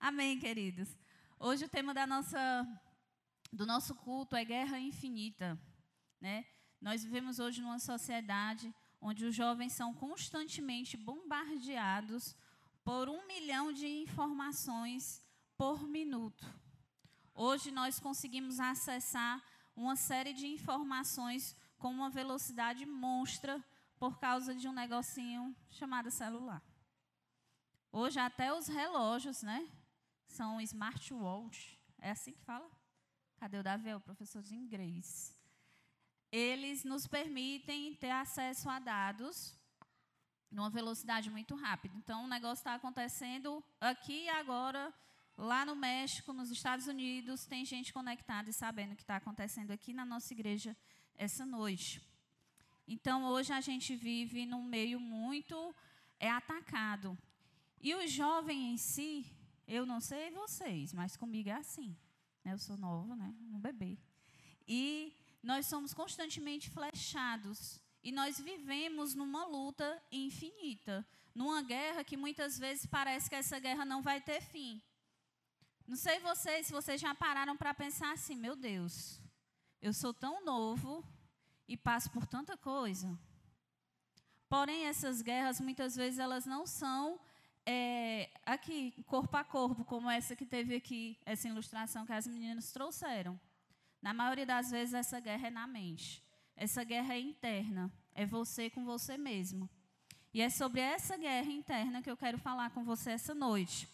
Amém, queridos. Hoje o tema da nossa, do nosso culto é guerra infinita. Né? Nós vivemos hoje numa sociedade onde os jovens são constantemente bombardeados por um milhão de informações por minuto. Hoje nós conseguimos acessar uma série de informações com uma velocidade monstra por causa de um negocinho chamado celular. Hoje até os relógios, né, são smartwatch. É assim que fala? Cadê o Davi, o professor de inglês? Eles nos permitem ter acesso a dados numa velocidade muito rápida. Então, o negócio está acontecendo aqui e agora, lá no México, nos Estados Unidos, tem gente conectada e sabendo o que está acontecendo aqui na nossa igreja essa noite. Então, hoje a gente vive num meio muito é atacado. E o jovem em si, eu não sei vocês, mas comigo é assim. Eu sou nova, né? um bebê. E nós somos constantemente flechados. E nós vivemos numa luta infinita. Numa guerra que muitas vezes parece que essa guerra não vai ter fim. Não sei vocês, se vocês já pararam para pensar assim: meu Deus, eu sou tão novo e passo por tanta coisa. Porém, essas guerras, muitas vezes, elas não são é, aqui, corpo a corpo, como essa que teve aqui, essa ilustração que as meninas trouxeram. Na maioria das vezes, essa guerra é na mente. Essa guerra é interna. É você com você mesmo. E é sobre essa guerra interna que eu quero falar com você essa noite.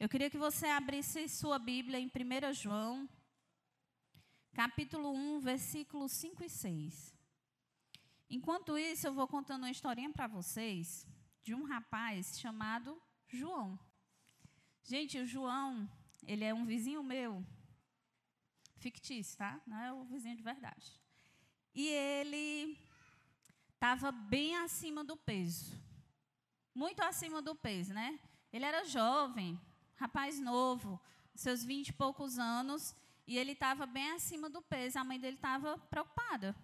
Eu queria que você abrisse sua Bíblia em 1 João, capítulo 1, versículos 5 e 6. Enquanto isso, eu vou contando uma historinha para vocês de um rapaz chamado João. Gente, o João, ele é um vizinho meu, fictício, tá? Não é o vizinho de verdade. E ele estava bem acima do peso. Muito acima do peso, né? Ele era jovem, rapaz novo, seus vinte e poucos anos, e ele estava bem acima do peso. A mãe dele estava preocupada.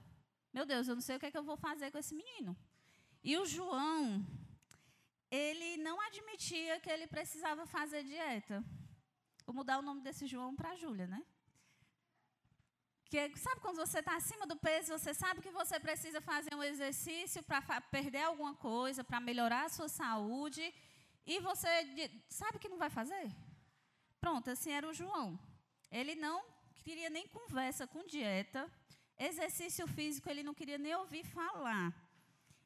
Meu Deus, eu não sei o que, é que eu vou fazer com esse menino. E o João, ele não admitia que ele precisava fazer dieta. Vou mudar o nome desse João para Júlia, né? Que, sabe quando você está acima do peso, você sabe que você precisa fazer um exercício para perder alguma coisa, para melhorar a sua saúde, e você sabe que não vai fazer? Pronto, assim era o João. Ele não queria nem conversa com dieta, exercício físico ele não queria nem ouvir falar.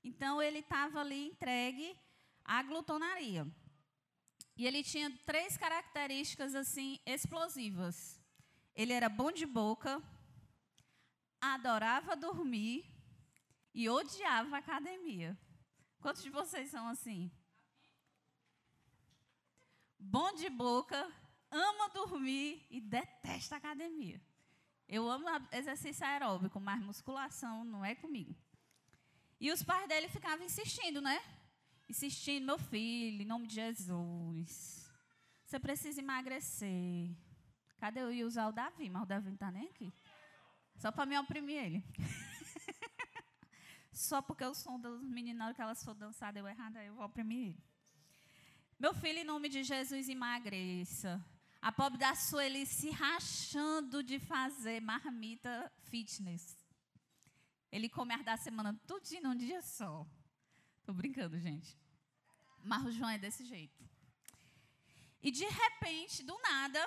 Então ele estava ali entregue a glutonaria. E ele tinha três características assim explosivas. Ele era bom de boca, adorava dormir e odiava academia. Quantos de vocês são assim? Bom de boca, ama dormir e detesta academia. Eu amo exercício aeróbico, mas musculação não é comigo. E os pais dele ficavam insistindo, né? Insistindo, meu filho, em nome de Jesus, você precisa emagrecer. Cadê eu ia usar o Davi? Mas o Davi não está nem aqui. Só para me oprimir ele. Só porque o som dos meninos, que elas for dançar, deu errado, aí eu vou oprimir ele. Meu filho, em nome de Jesus, emagreça. A pobre da Sueli se rachando de fazer marmita fitness. Ele come as da semana tudo num dia só. Tô brincando, gente. Mas o João é desse jeito. E de repente, do nada,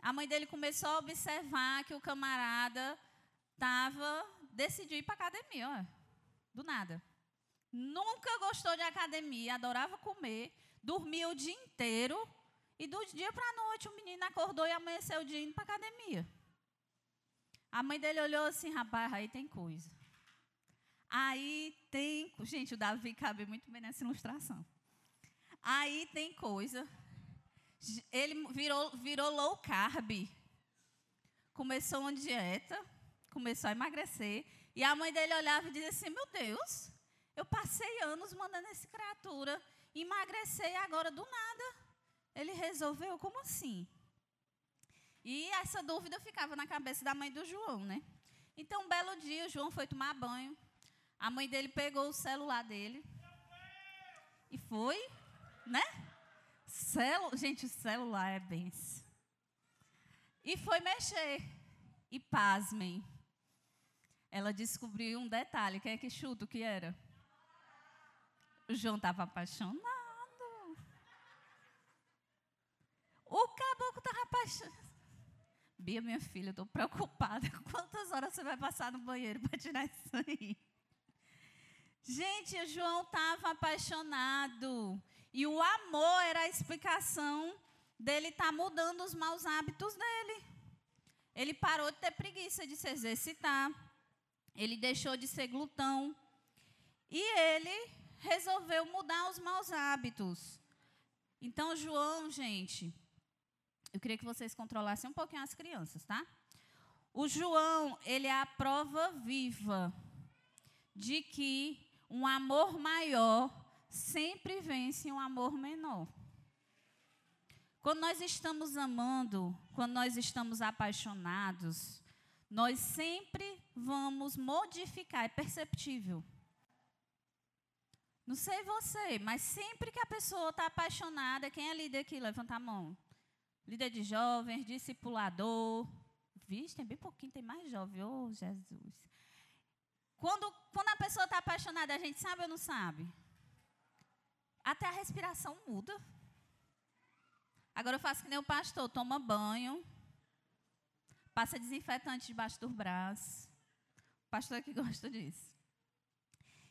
a mãe dele começou a observar que o camarada estava decidiu ir para academia, ó, do nada. Nunca gostou de academia, adorava comer, dormia o dia inteiro e do dia para a noite o menino acordou e amanheceu o dia indo para academia. A mãe dele olhou assim, rapaz, aí tem coisa. Aí tem. Gente, o Davi cabe muito bem nessa ilustração. Aí tem coisa. Ele virou, virou low carb. Começou uma dieta, começou a emagrecer. E a mãe dele olhava e dizia assim: Meu Deus, eu passei anos mandando essa criatura emagrecer e agora do nada ele resolveu. Como assim? E essa dúvida ficava na cabeça da mãe do João, né? Então, um belo dia, o João foi tomar banho. A mãe dele pegou o celular dele e foi, né? Celu... Gente, celular é bem. E foi mexer. E pasmem. Ela descobriu um detalhe. Quem é que chuta o que era? O João estava apaixonado. O caboclo estava apaixonado. Bia, minha filha, estou preocupada. Quantas horas você vai passar no banheiro para tirar isso aí? Gente, o João estava apaixonado. E o amor era a explicação dele estar tá mudando os maus hábitos dele. Ele parou de ter preguiça de se exercitar. Ele deixou de ser glutão. E ele resolveu mudar os maus hábitos. Então, João, gente, eu queria que vocês controlassem um pouquinho as crianças, tá? O João, ele é a prova viva de que um amor maior sempre vence um amor menor. Quando nós estamos amando, quando nós estamos apaixonados, nós sempre vamos modificar, é perceptível. Não sei você, mas sempre que a pessoa está apaixonada, quem é líder aqui? Levanta a mão. Líder de jovens, discipulador. Vixe, tem bem pouquinho, tem mais jovem. Oh, Jesus. Quando, quando a pessoa está apaixonada, a gente sabe ou não sabe? Até a respiração muda. Agora eu faço que nem o pastor, toma banho, passa desinfetante debaixo do braço. O pastor é que gosta disso.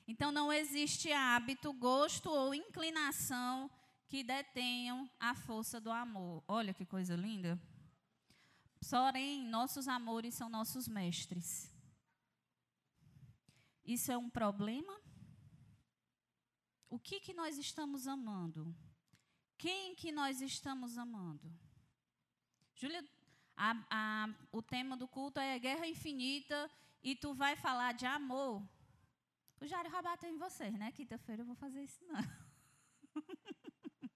Então não existe hábito, gosto ou inclinação que detenham a força do amor. Olha que coisa linda. Porém, nossos amores são nossos mestres. Isso é um problema? O que que nós estamos amando? Quem que nós estamos amando? Júlia, o tema do culto é guerra infinita e tu vai falar de amor. O Jário bater em vocês, né? Quinta-feira eu vou fazer isso não.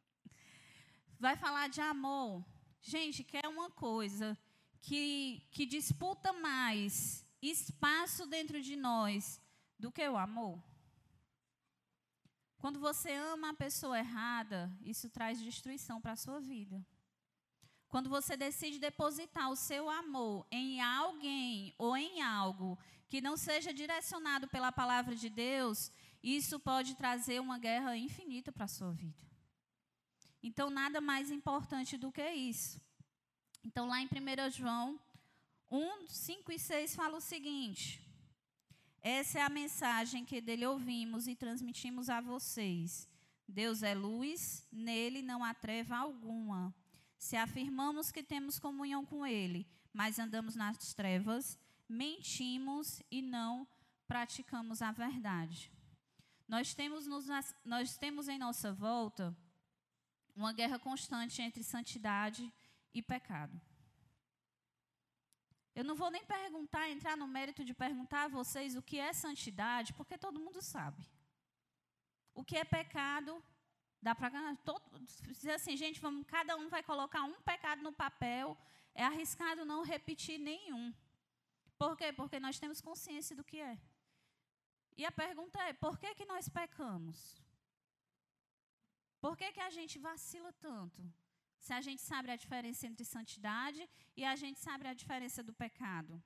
vai falar de amor. Gente, quer uma coisa que, que disputa mais espaço dentro de nós do que o amor? Quando você ama a pessoa errada, isso traz destruição para a sua vida. Quando você decide depositar o seu amor em alguém ou em algo que não seja direcionado pela palavra de Deus, isso pode trazer uma guerra infinita para a sua vida. Então, nada mais importante do que isso. Então, lá em 1 João 1, 5 e 6 fala o seguinte: essa é a mensagem que dele ouvimos e transmitimos a vocês. Deus é luz, nele não há treva alguma. Se afirmamos que temos comunhão com ele, mas andamos nas trevas, mentimos e não praticamos a verdade. Nós temos, nos, nós temos em nossa volta uma guerra constante entre santidade e pecado. Eu não vou nem perguntar, entrar no mérito de perguntar a vocês o que é santidade, porque todo mundo sabe. O que é pecado, dá para assim, gente, vamos, cada um vai colocar um pecado no papel, é arriscado não repetir nenhum. Por quê? Porque nós temos consciência do que é. E a pergunta é: por que, que nós pecamos? Por que, que a gente vacila tanto? Se a gente sabe a diferença entre santidade e a gente sabe a diferença do pecado.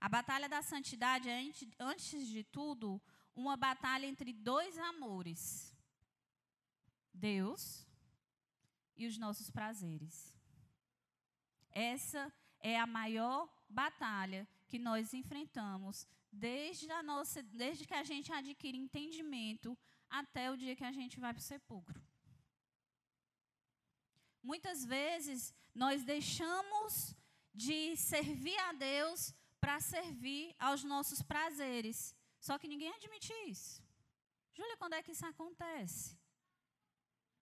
A batalha da santidade é, antes de tudo, uma batalha entre dois amores: Deus e os nossos prazeres. Essa é a maior batalha que nós enfrentamos desde, a nossa, desde que a gente adquire entendimento até o dia que a gente vai para o sepulcro. Muitas vezes nós deixamos de servir a Deus para servir aos nossos prazeres. Só que ninguém admite isso. Júlia, quando é que isso acontece?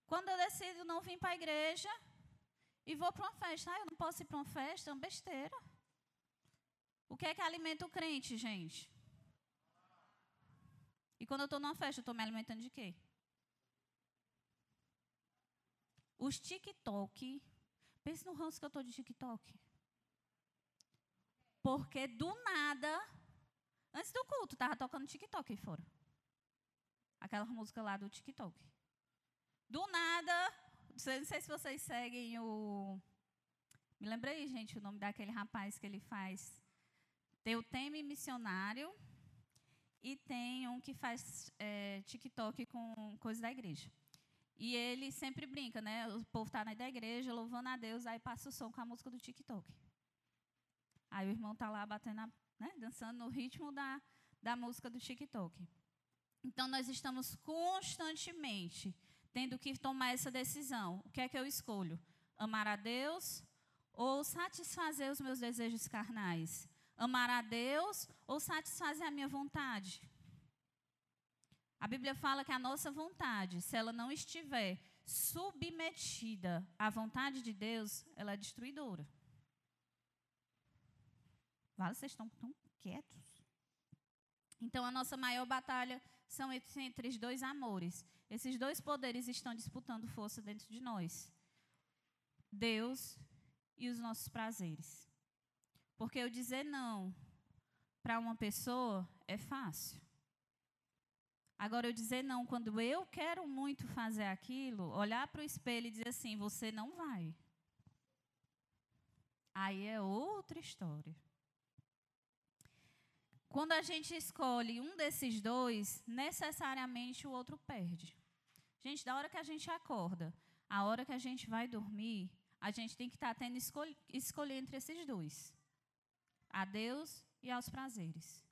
Quando eu decido não vir para a igreja e vou para uma festa. Ah, eu não posso ir para uma festa, é uma besteira. O que é que alimenta o crente, gente? E quando eu estou numa festa, eu estou me alimentando de quê? Os TikTok. Pense no ranço que eu estou de TikTok. Porque do nada, antes do culto, estava tocando TikTok aí fora. Aquela música lá do TikTok. Do nada, Não sei se vocês seguem o. Me lembrei, gente, o nome daquele rapaz que ele faz. Tem o Teme Missionário e tem um que faz é, TikTok com coisas da igreja. E ele sempre brinca, né? O povo está na da igreja, louvando a Deus, aí passa o som com a música do TikTok. Aí o irmão está lá batendo, a, né? dançando no ritmo da, da música do TikTok. Então nós estamos constantemente tendo que tomar essa decisão. O que é que eu escolho? Amar a Deus ou satisfazer os meus desejos carnais? Amar a Deus ou satisfazer a minha vontade? A Bíblia fala que a nossa vontade, se ela não estiver submetida à vontade de Deus, ela é destruidora. Vale, vocês estão tão quietos. Então, a nossa maior batalha são entre os dois amores. Esses dois poderes estão disputando força dentro de nós: Deus e os nossos prazeres. Porque eu dizer não para uma pessoa é fácil. Agora, eu dizer não quando eu quero muito fazer aquilo, olhar para o espelho e dizer assim: você não vai. Aí é outra história. Quando a gente escolhe um desses dois, necessariamente o outro perde. Gente, da hora que a gente acorda, a hora que a gente vai dormir, a gente tem que estar tá tendo escolha, escolher entre esses dois a Deus e aos prazeres.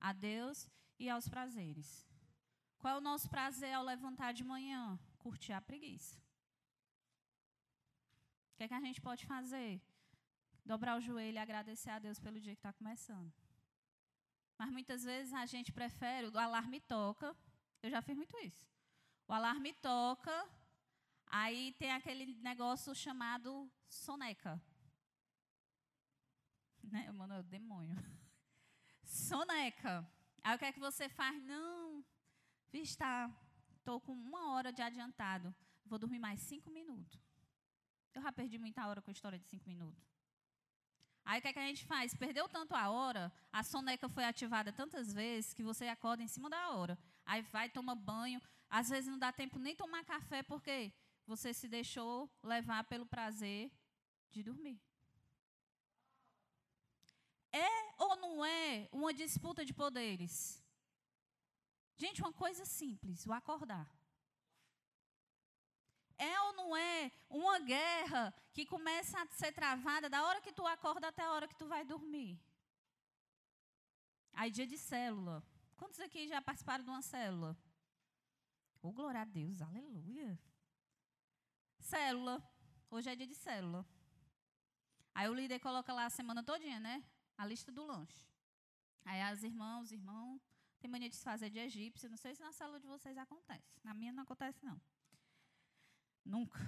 A Deus e aos prazeres. Qual é o nosso prazer ao levantar de manhã? Curtir a preguiça. O que, é que a gente pode fazer? Dobrar o joelho e agradecer a Deus pelo dia que está começando. Mas muitas vezes a gente prefere, o alarme toca. Eu já fiz muito isso. O alarme toca, aí tem aquele negócio chamado soneca né? Mano, é o demônio. Soneca. Aí o que é que você faz? Não, está, estou com uma hora de adiantado. Vou dormir mais cinco minutos. Eu já perdi muita hora com a história de cinco minutos. Aí o que, é que a gente faz? Perdeu tanto a hora, a soneca foi ativada tantas vezes que você acorda em cima da hora. Aí vai, toma banho. Às vezes não dá tempo nem tomar café porque você se deixou levar pelo prazer de dormir. É ou não é uma disputa de poderes? Gente, uma coisa simples, o acordar. É ou não é uma guerra que começa a ser travada da hora que tu acorda até a hora que tu vai dormir? Aí, dia de célula. Quantos aqui já participaram de uma célula? Oh, glória a Deus, aleluia. Célula. Hoje é dia de célula. Aí o líder coloca lá a semana todinha, né? a lista do lanche. Aí as irmãs, irmão, tem mania de se fazer de egípcio. Não sei se na sala de vocês acontece. Na minha não acontece, não. Nunca.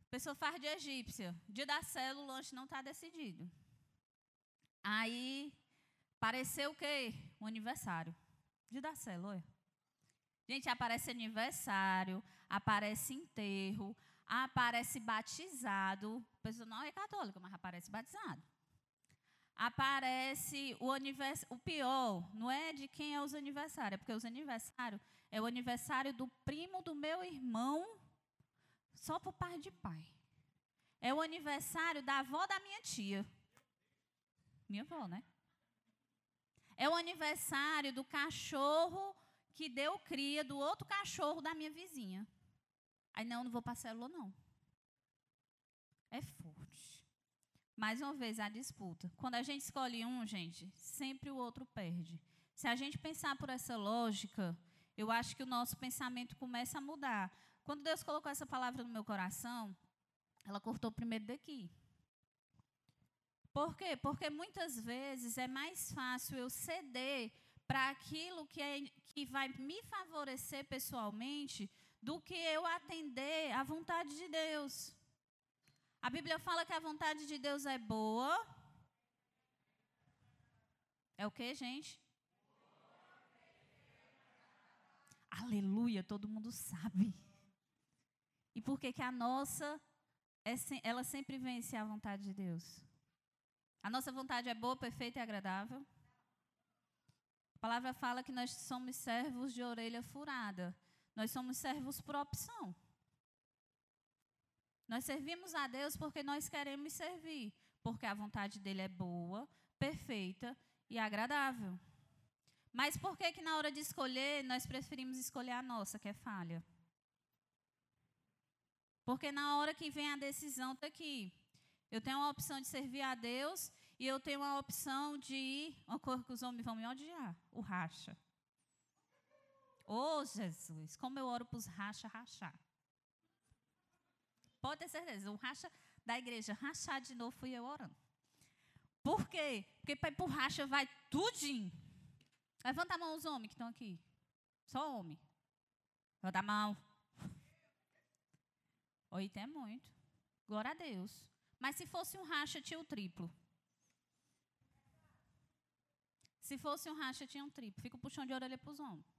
A pessoa faz de egípcia. Dia da célula, o lanche não está decidido. Aí, apareceu o quê? O aniversário. Dia da célula. Gente, aparece aniversário, aparece enterro, aparece batizado. A pessoa não é católica, mas aparece batizado aparece o aniversário. O pior não é de quem é os aniversários, é porque os aniversários é o aniversário do primo do meu irmão, só por pai de pai. É o aniversário da avó da minha tia. Minha avó, né? É o aniversário do cachorro que deu cria do outro cachorro da minha vizinha. Aí não, não vou para a célula, não. É. Mais uma vez, a disputa. Quando a gente escolhe um, gente, sempre o outro perde. Se a gente pensar por essa lógica, eu acho que o nosso pensamento começa a mudar. Quando Deus colocou essa palavra no meu coração, ela cortou primeiro daqui. Por quê? Porque muitas vezes é mais fácil eu ceder para aquilo que, é, que vai me favorecer pessoalmente do que eu atender à vontade de Deus. A Bíblia fala que a vontade de Deus é boa. É o que, gente? Aleluia, todo mundo sabe. E por que que a nossa é, ela sempre vence a vontade de Deus? A nossa vontade é boa, perfeita e agradável. A palavra fala que nós somos servos de orelha furada. Nós somos servos por opção. Nós servimos a Deus porque nós queremos servir, porque a vontade dele é boa, perfeita e agradável. Mas por que que na hora de escolher nós preferimos escolher a nossa, que é falha? Porque na hora que vem a decisão está aqui. Eu tenho a opção de servir a Deus e eu tenho a opção de ir. Uma coisa que os homens vão me odiar: o racha. Oh, Jesus, como eu oro para os racha rachar. Pode ter certeza, o racha da igreja rachar de novo fui eu orando. Por quê? Porque para ir para o racha vai tudinho. Levanta a mão os homens que estão aqui. Só homem. Levanta a mão. Oito é muito. Glória a Deus. Mas se fosse um racha, tinha o triplo. Se fosse um racha, tinha um triplo. Fico puxando de orelha para os homens.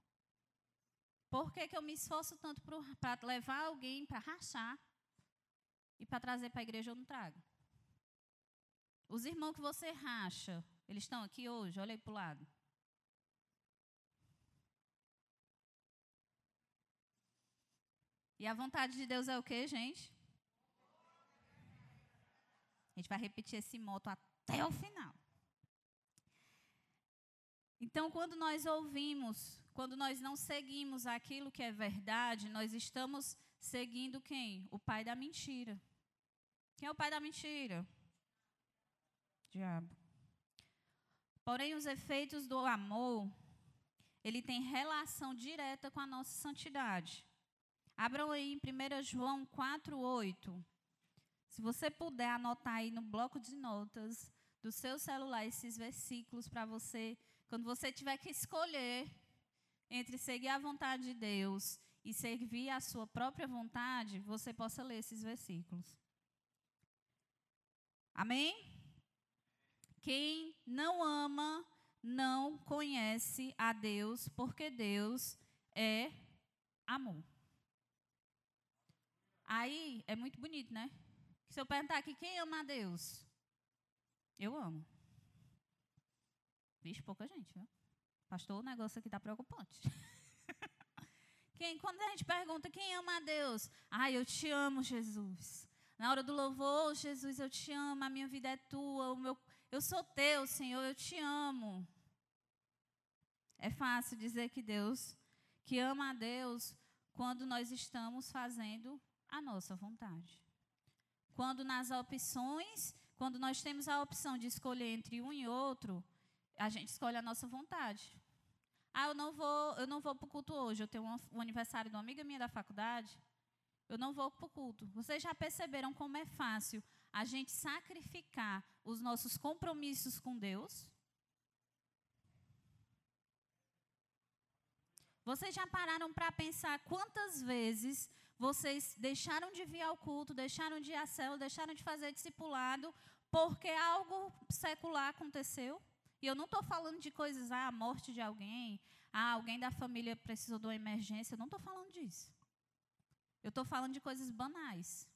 Por que, que eu me esforço tanto para levar alguém para rachar e para trazer para a igreja eu não trago? Os irmãos que você racha, eles estão aqui hoje? Olha aí para o lado. E a vontade de Deus é o que, gente? A gente vai repetir esse moto até o final. Então, quando nós ouvimos, quando nós não seguimos aquilo que é verdade, nós estamos seguindo quem? O pai da mentira. Quem é o pai da mentira? Diabo. Porém, os efeitos do amor, ele tem relação direta com a nossa santidade. Abram aí em 1 João 4, 8. Se você puder anotar aí no bloco de notas do seu celular esses versículos para você, quando você tiver que escolher entre seguir a vontade de Deus e servir a sua própria vontade, você possa ler esses versículos. Amém? Quem não ama não conhece a Deus, porque Deus é amor. Aí é muito bonito, né? Se eu perguntar aqui quem ama a Deus, eu amo. Vixe, pouca gente, viu? Pastor, o negócio aqui está preocupante. quem, quando a gente pergunta quem ama a Deus, ah, eu te amo, Jesus. Na hora do louvor, Jesus, eu te amo, a minha vida é tua, o meu, eu sou teu, Senhor, eu te amo. É fácil dizer que Deus, que ama a Deus, quando nós estamos fazendo a nossa vontade. Quando nas opções, quando nós temos a opção de escolher entre um e outro, a gente escolhe a nossa vontade. Ah, eu não vou, eu não vou para o culto hoje. Eu tenho um, um aniversário de uma amiga minha da faculdade. Eu não vou para o culto. Vocês já perceberam como é fácil a gente sacrificar os nossos compromissos com Deus? Vocês já pararam para pensar quantas vezes vocês deixaram de vir ao culto, deixaram de ir à célula, deixaram de fazer discipulado, porque algo secular aconteceu. E eu não estou falando de coisas, ah, a morte de alguém, ah, alguém da família precisou de uma emergência. Eu não estou falando disso. Eu estou falando de coisas banais.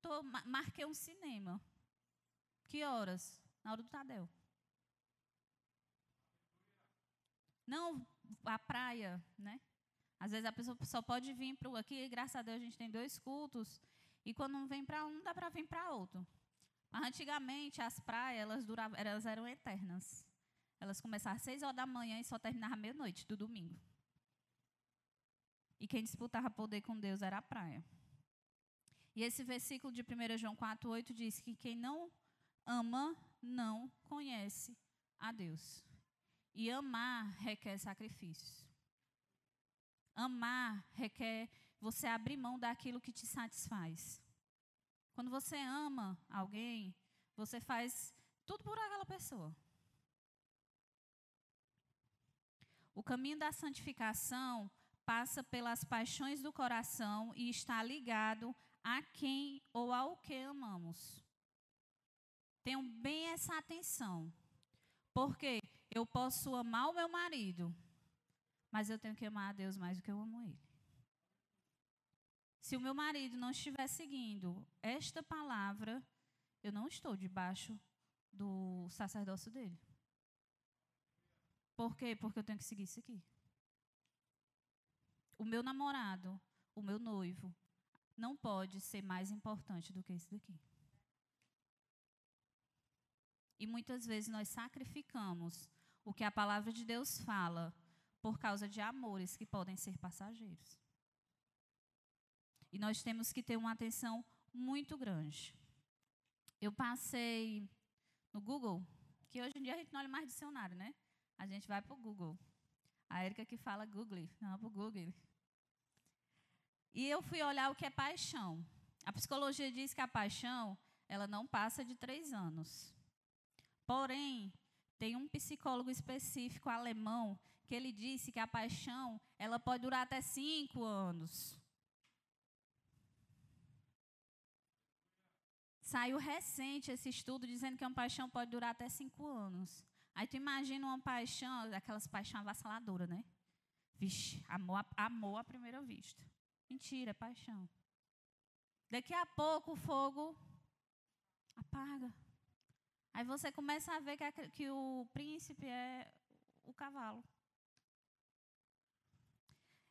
Tô, marquei um cinema. Que horas? Na hora do Tadeu. Não, a praia, né? Às vezes a pessoa só pode vir para aqui, graças a Deus a gente tem dois cultos, e quando não vem para um, dá para vir para outro. Mas antigamente as praias, elas, duravam, elas eram eternas. Elas começavam às seis horas da manhã e só terminavam meia-noite do domingo. E quem disputava poder com Deus era a praia. E esse versículo de 1 João 4,8 diz que quem não ama não conhece a Deus. E amar requer sacrifícios. Amar requer você abrir mão daquilo que te satisfaz. Quando você ama alguém, você faz tudo por aquela pessoa. O caminho da santificação passa pelas paixões do coração e está ligado a quem ou ao que amamos. Tenham bem essa atenção. Porque eu posso amar o meu marido, mas eu tenho que amar a Deus mais do que eu amo Ele. Se o meu marido não estiver seguindo esta palavra, eu não estou debaixo do sacerdócio dele. Por quê? Porque eu tenho que seguir isso aqui. O meu namorado, o meu noivo, não pode ser mais importante do que isso daqui. E muitas vezes nós sacrificamos o que a palavra de Deus fala por causa de amores que podem ser passageiros. E nós temos que ter uma atenção muito grande. Eu passei no Google, que hoje em dia a gente não olha mais dicionário, né? A gente vai para o Google. A Erika que fala Google, não para o Google. E eu fui olhar o que é paixão. A psicologia diz que a paixão, ela não passa de três anos. Porém, tem um psicólogo específico alemão que ele disse que a paixão, ela pode durar até cinco anos. Saiu recente esse estudo dizendo que uma paixão pode durar até cinco anos. Aí tu imagina uma paixão, aquelas paixões avassaladoras, né? Vixe, amor, amor à primeira vista. Mentira, é paixão. Daqui a pouco o fogo apaga. Aí você começa a ver que, a, que o príncipe é o cavalo.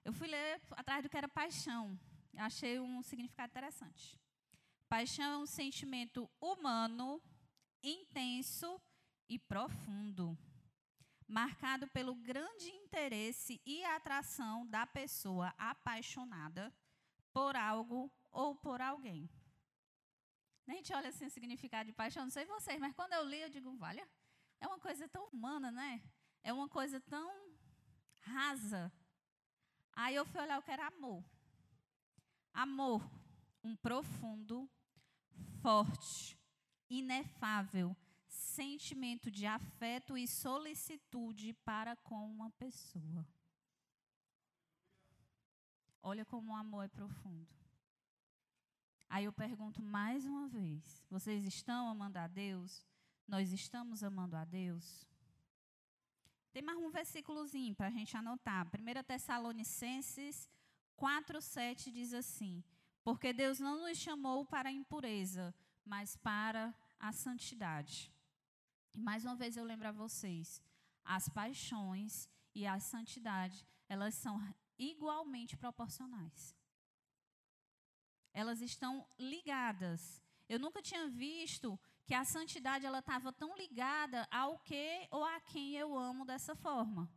Eu fui ler atrás do que era paixão. Achei um significado interessante. Paixão é um sentimento humano, intenso e profundo, marcado pelo grande interesse e atração da pessoa apaixonada por algo ou por alguém. A gente olha assim o significado de paixão, não sei vocês, mas quando eu li, eu digo, olha, é uma coisa tão humana, né? É uma coisa tão rasa. Aí eu fui olhar o que era amor. Amor, um profundo, forte, inefável sentimento de afeto e solicitude para com uma pessoa. Olha como o amor é profundo. Aí eu pergunto mais uma vez: vocês estão amando a Deus? Nós estamos amando a Deus? Tem mais um versículozinho para a gente anotar. 1 Tessalonicenses 4,7 diz assim: Porque Deus não nos chamou para a impureza, mas para a santidade. E mais uma vez eu lembro a vocês: as paixões e a santidade, elas são igualmente proporcionais. Elas estão ligadas. Eu nunca tinha visto que a santidade ela estava tão ligada ao que ou a quem eu amo dessa forma.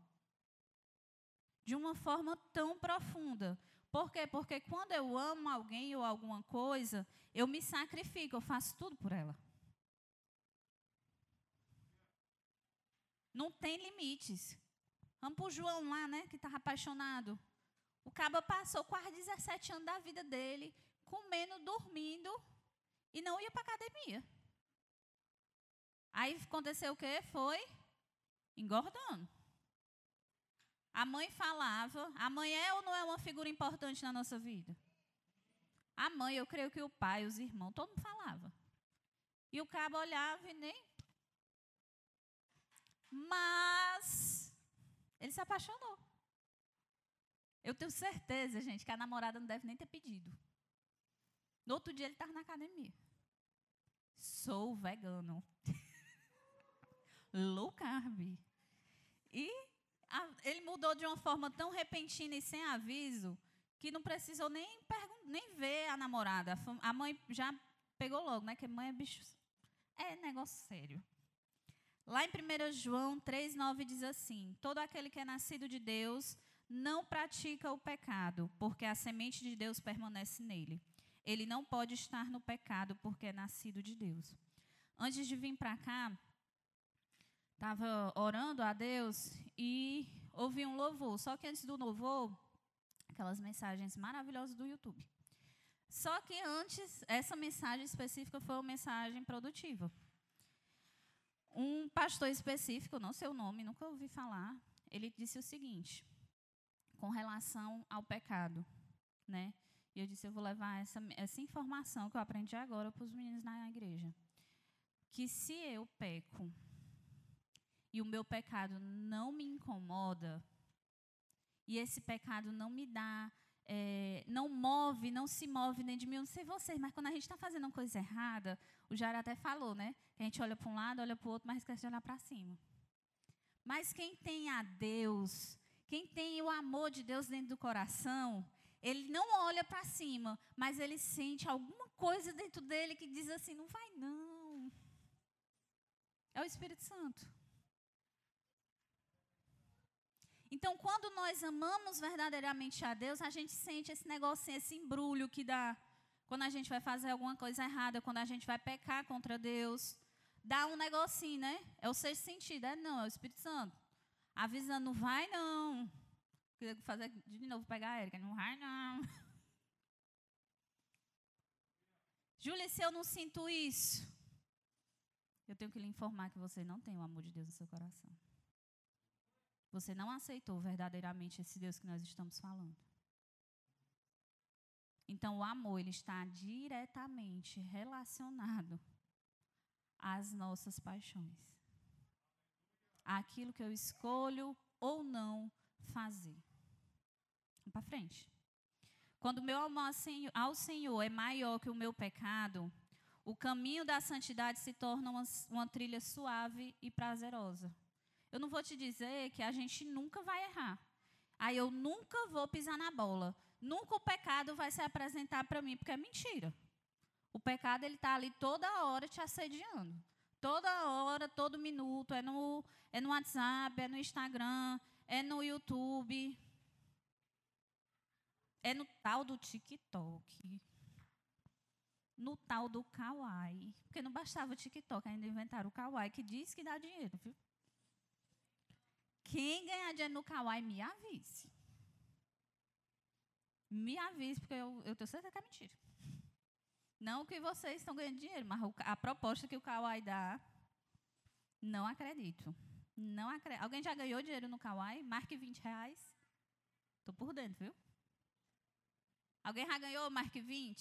De uma forma tão profunda. Por quê? Porque quando eu amo alguém ou alguma coisa, eu me sacrifico, eu faço tudo por ela. Não tem limites. Vamos para o João lá, né, que estava apaixonado. O caba passou quase 17 anos da vida dele, comendo, dormindo e não ia para academia. Aí aconteceu o quê? Foi engordando. A mãe falava. A mãe é ou não é uma figura importante na nossa vida? A mãe, eu creio que o pai, os irmãos, todo mundo falava. E o cabo olhava e nem mas ele se apaixonou. Eu tenho certeza, gente, que a namorada não deve nem ter pedido. No outro dia ele estava na academia. Sou vegano. Low carb. E ele mudou de uma forma tão repentina e sem aviso que não precisou nem, nem ver a namorada. A mãe já pegou logo, né? Que mãe é bicho. É negócio sério. Lá em 1 João 3,9 diz assim: Todo aquele que é nascido de Deus não pratica o pecado, porque a semente de Deus permanece nele. Ele não pode estar no pecado, porque é nascido de Deus. Antes de vir para cá, estava orando a Deus e ouvi um louvor. Só que antes do louvor, aquelas mensagens maravilhosas do YouTube. Só que antes, essa mensagem específica foi uma mensagem produtiva um pastor específico, não sei o nome, nunca ouvi falar, ele disse o seguinte, com relação ao pecado, né? E eu disse, eu vou levar essa, essa informação que eu aprendi agora para os meninos na igreja. Que se eu peco e o meu pecado não me incomoda, e esse pecado não me dá, é, não move, não se move nem de mim, eu não sei vocês, mas quando a gente está fazendo uma coisa errada, o Jair até falou, né? Que a gente olha para um lado, olha para o outro, mas esquece de olhar para cima. Mas quem tem a Deus, quem tem o amor de Deus dentro do coração, ele não olha para cima, mas ele sente alguma coisa dentro dele que diz assim: não vai não. É o Espírito Santo. Então, quando nós amamos verdadeiramente a Deus, a gente sente esse negocinho, esse embrulho que dá quando a gente vai fazer alguma coisa errada, quando a gente vai pecar contra Deus. Dá um negocinho, né? É o sexto sentido. É não, é o Espírito Santo. Avisando, não vai não. Queria fazer de novo, pegar a Erika. Não vai não. Júlia, se eu não sinto isso, eu tenho que lhe informar que você não tem o amor de Deus no seu coração. Você não aceitou verdadeiramente esse Deus que nós estamos falando. Então, o amor ele está diretamente relacionado às nossas paixões. Aquilo que eu escolho ou não fazer. Vamos para frente. Quando o meu amor ao Senhor é maior que o meu pecado, o caminho da santidade se torna uma, uma trilha suave e prazerosa. Eu não vou te dizer que a gente nunca vai errar. Aí eu nunca vou pisar na bola. Nunca o pecado vai se apresentar para mim, porque é mentira. O pecado ele está ali toda hora te assediando. Toda hora, todo minuto. É no, é no WhatsApp, é no Instagram, é no YouTube. É no tal do TikTok. No tal do Kawaii. Porque não bastava o TikTok, ainda inventaram o Kawaii, que diz que dá dinheiro, viu? Quem ganhar dinheiro no Kawaii, me avise. Me avise, porque eu, eu tenho certeza que é mentira. Não que vocês estão ganhando dinheiro, mas a proposta que o Kawaii dá, não acredito. Não acredito. Alguém já ganhou dinheiro no Kawaii? Marque 20 reais. Estou por dentro, viu? Alguém já ganhou? Marque 20.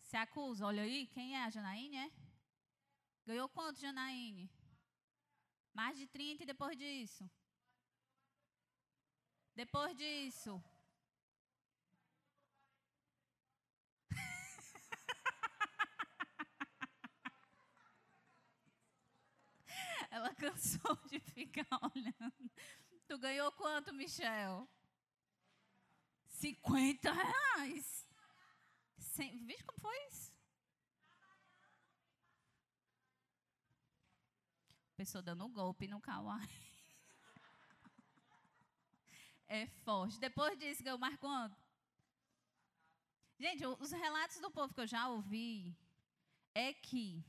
Se acusa, olha aí, quem é? A Janaíne, é? Ganhou quanto, Janaíne? Mais de 30 e depois disso? Depois disso? Ela cansou de ficar olhando. Tu ganhou quanto, Michel? 50 reais. Vixe como foi isso? Pessoa dando um golpe no Kawaii. É forte. Depois disso, ganhou mais quanto? Gente, os relatos do povo que eu já ouvi é que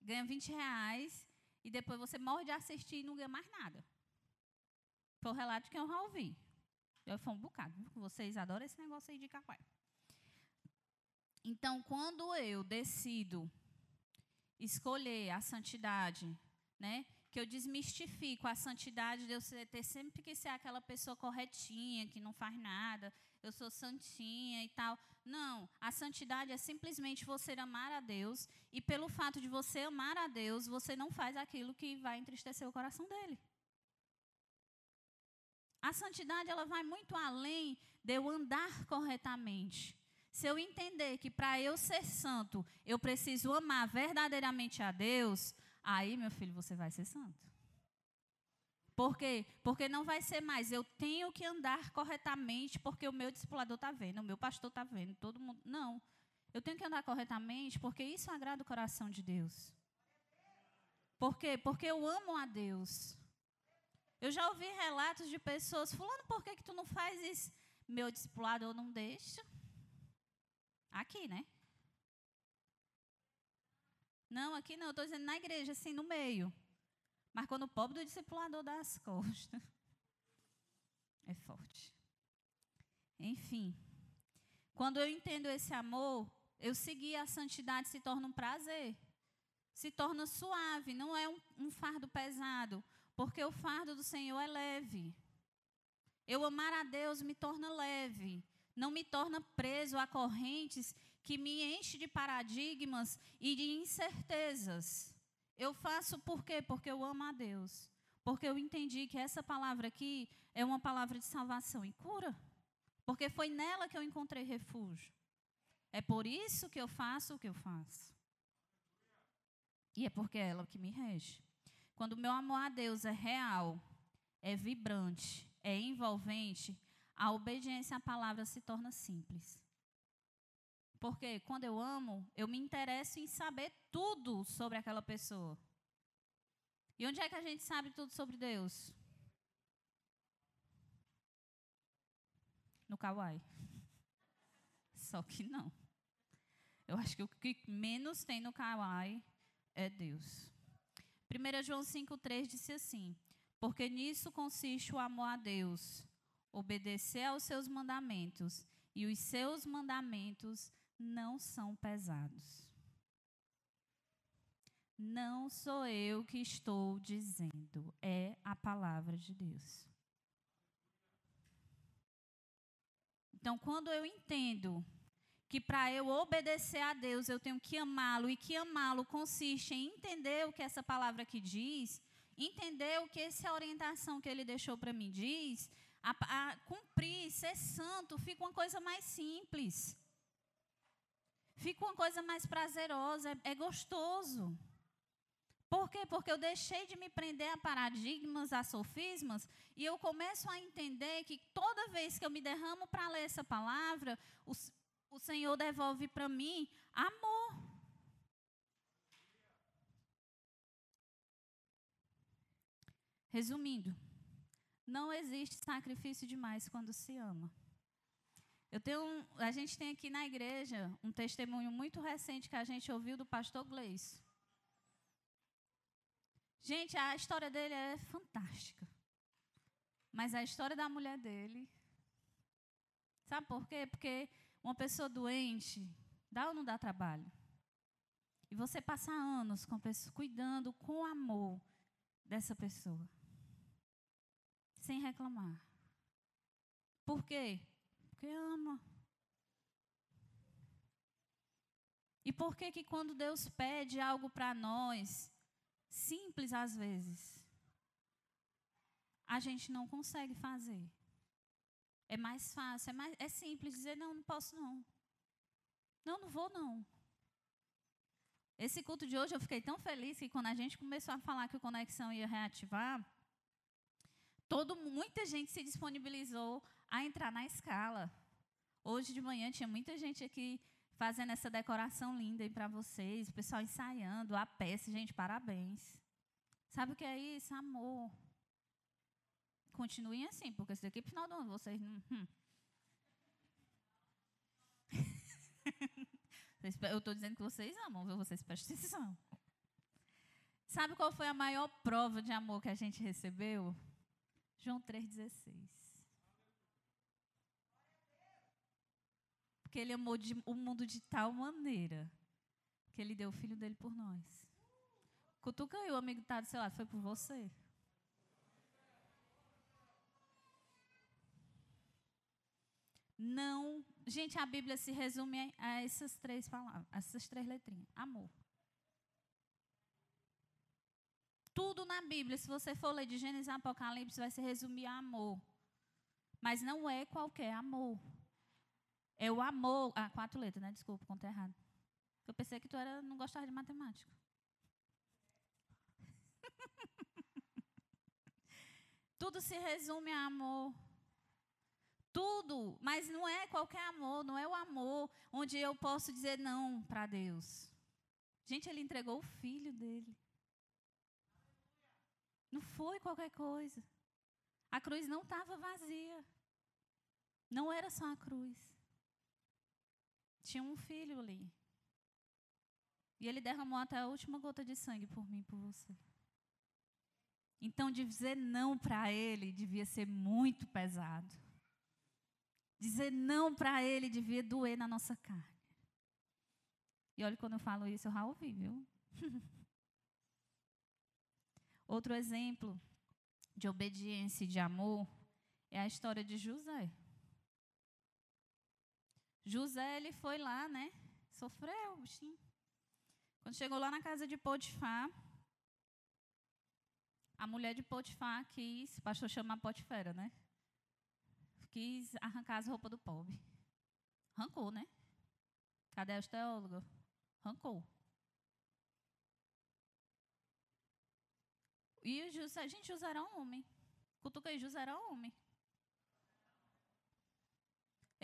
ganha 20 reais e depois você morre de assistir e não ganha mais nada. Foi o relato que eu já ouvi. Eu fui um bocado. Vocês adoram esse negócio aí de café. Então, quando eu decido escolher a santidade, né? Que eu desmistifico a santidade de eu ter sempre que ser aquela pessoa corretinha, que não faz nada, eu sou santinha e tal. Não, a santidade é simplesmente você amar a Deus e pelo fato de você amar a Deus, você não faz aquilo que vai entristecer o coração dele. A santidade ela vai muito além de eu andar corretamente. Se eu entender que para eu ser santo, eu preciso amar verdadeiramente a Deus, aí, meu filho, você vai ser santo. Por quê? Porque não vai ser mais. Eu tenho que andar corretamente porque o meu discipulador está vendo, o meu pastor está vendo, todo mundo. Não. Eu tenho que andar corretamente porque isso agrada o coração de Deus. Por quê? Porque eu amo a Deus. Eu já ouvi relatos de pessoas, fulano, por que, que tu não faz isso? Meu discipulador não deixa. Aqui, né? Não, aqui não, eu estou dizendo na igreja, assim, no meio. Mas quando o pobre do discipulador dá as costas, é forte. Enfim, quando eu entendo esse amor, eu seguir a santidade se torna um prazer, se torna suave, não é um, um fardo pesado, porque o fardo do Senhor é leve. Eu amar a Deus me torna leve, não me torna preso a correntes que me enche de paradigmas e de incertezas. Eu faço por quê? Porque eu amo a Deus. Porque eu entendi que essa palavra aqui é uma palavra de salvação e cura. Porque foi nela que eu encontrei refúgio. É por isso que eu faço o que eu faço. E é porque é ela que me rege. Quando o meu amor a Deus é real, é vibrante, é envolvente, a obediência à palavra se torna simples. Porque quando eu amo, eu me interesso em saber tudo sobre aquela pessoa. E onde é que a gente sabe tudo sobre Deus? No Kawaii. Só que não. Eu acho que o que menos tem no Kawaii é Deus. 1 João 5,3 disse assim: Porque nisso consiste o amor a Deus, obedecer aos seus mandamentos, e os seus mandamentos não são pesados. Não sou eu que estou dizendo, é a palavra de Deus. Então, quando eu entendo que para eu obedecer a Deus eu tenho que amá-lo e que amá-lo consiste em entender o que essa palavra aqui diz, entender o que essa orientação que ele deixou para mim diz, a, a cumprir, ser santo, fica uma coisa mais simples. Fica uma coisa mais prazerosa, é, é gostoso. Por quê? Porque eu deixei de me prender a paradigmas, a sofismas, e eu começo a entender que toda vez que eu me derramo para ler essa palavra, o, o Senhor devolve para mim amor. Resumindo, não existe sacrifício demais quando se ama. Eu tenho um, a gente tem aqui na igreja um testemunho muito recente que a gente ouviu do pastor Gleison. Gente, a história dele é fantástica. Mas a história da mulher dele. Sabe por quê? Porque uma pessoa doente dá ou não dá trabalho? E você passa anos com pessoa, cuidando com amor dessa pessoa. Sem reclamar. Por quê? Porque ama. E por que que quando Deus pede algo para nós, simples às vezes, a gente não consegue fazer. É mais fácil, é, mais, é simples dizer, não, não posso não. Não, não vou não. Esse culto de hoje eu fiquei tão feliz que quando a gente começou a falar que o Conexão ia reativar, todo, muita gente se disponibilizou a entrar na escala. Hoje de manhã tinha muita gente aqui fazendo essa decoração linda para vocês, o pessoal ensaiando a peça, gente, parabéns. Sabe o que é isso? Amor. Continuem assim, porque se daqui o final do ano vocês não. Hum. Eu estou dizendo que vocês amam, viu? Vocês prestem atenção. Sabe qual foi a maior prova de amor que a gente recebeu? João 3,16. Porque ele amou de, o mundo de tal maneira que ele deu o filho dele por nós. Cutuca aí, o amigo está do seu lado, foi por você. Não. Gente, a Bíblia se resume a essas três palavras, essas três letrinhas: amor. Tudo na Bíblia, se você for ler de Gênesis a Apocalipse, vai se resumir a amor. Mas não é qualquer amor. É o amor. Ah, quatro letras, né? Desculpa, contei errado. Eu pensei que tu era, não gostava de matemática. Tudo se resume a amor tudo, mas não é qualquer amor, não é o amor onde eu posso dizer não para Deus. Gente, ele entregou o filho dele. Não foi qualquer coisa. A cruz não estava vazia. Não era só a cruz. Tinha um filho ali. E ele derramou até a última gota de sangue por mim por você. Então, dizer não para ele devia ser muito pesado. Dizer não para ele devia doer na nossa carne. E olha, quando eu falo isso, eu já ouvi, viu? Outro exemplo de obediência e de amor é a história de José. José, ele foi lá, né? Sofreu, bichinho. Quando chegou lá na casa de Potifar, a mulher de Potifar quis, pastor chama Potifera, né? quis arrancar as roupas do pobre. Arrancou, né? Cadê os teólogos? Arrancou. E o José, gente, José era um homem. Cutuca aí, José era um homem.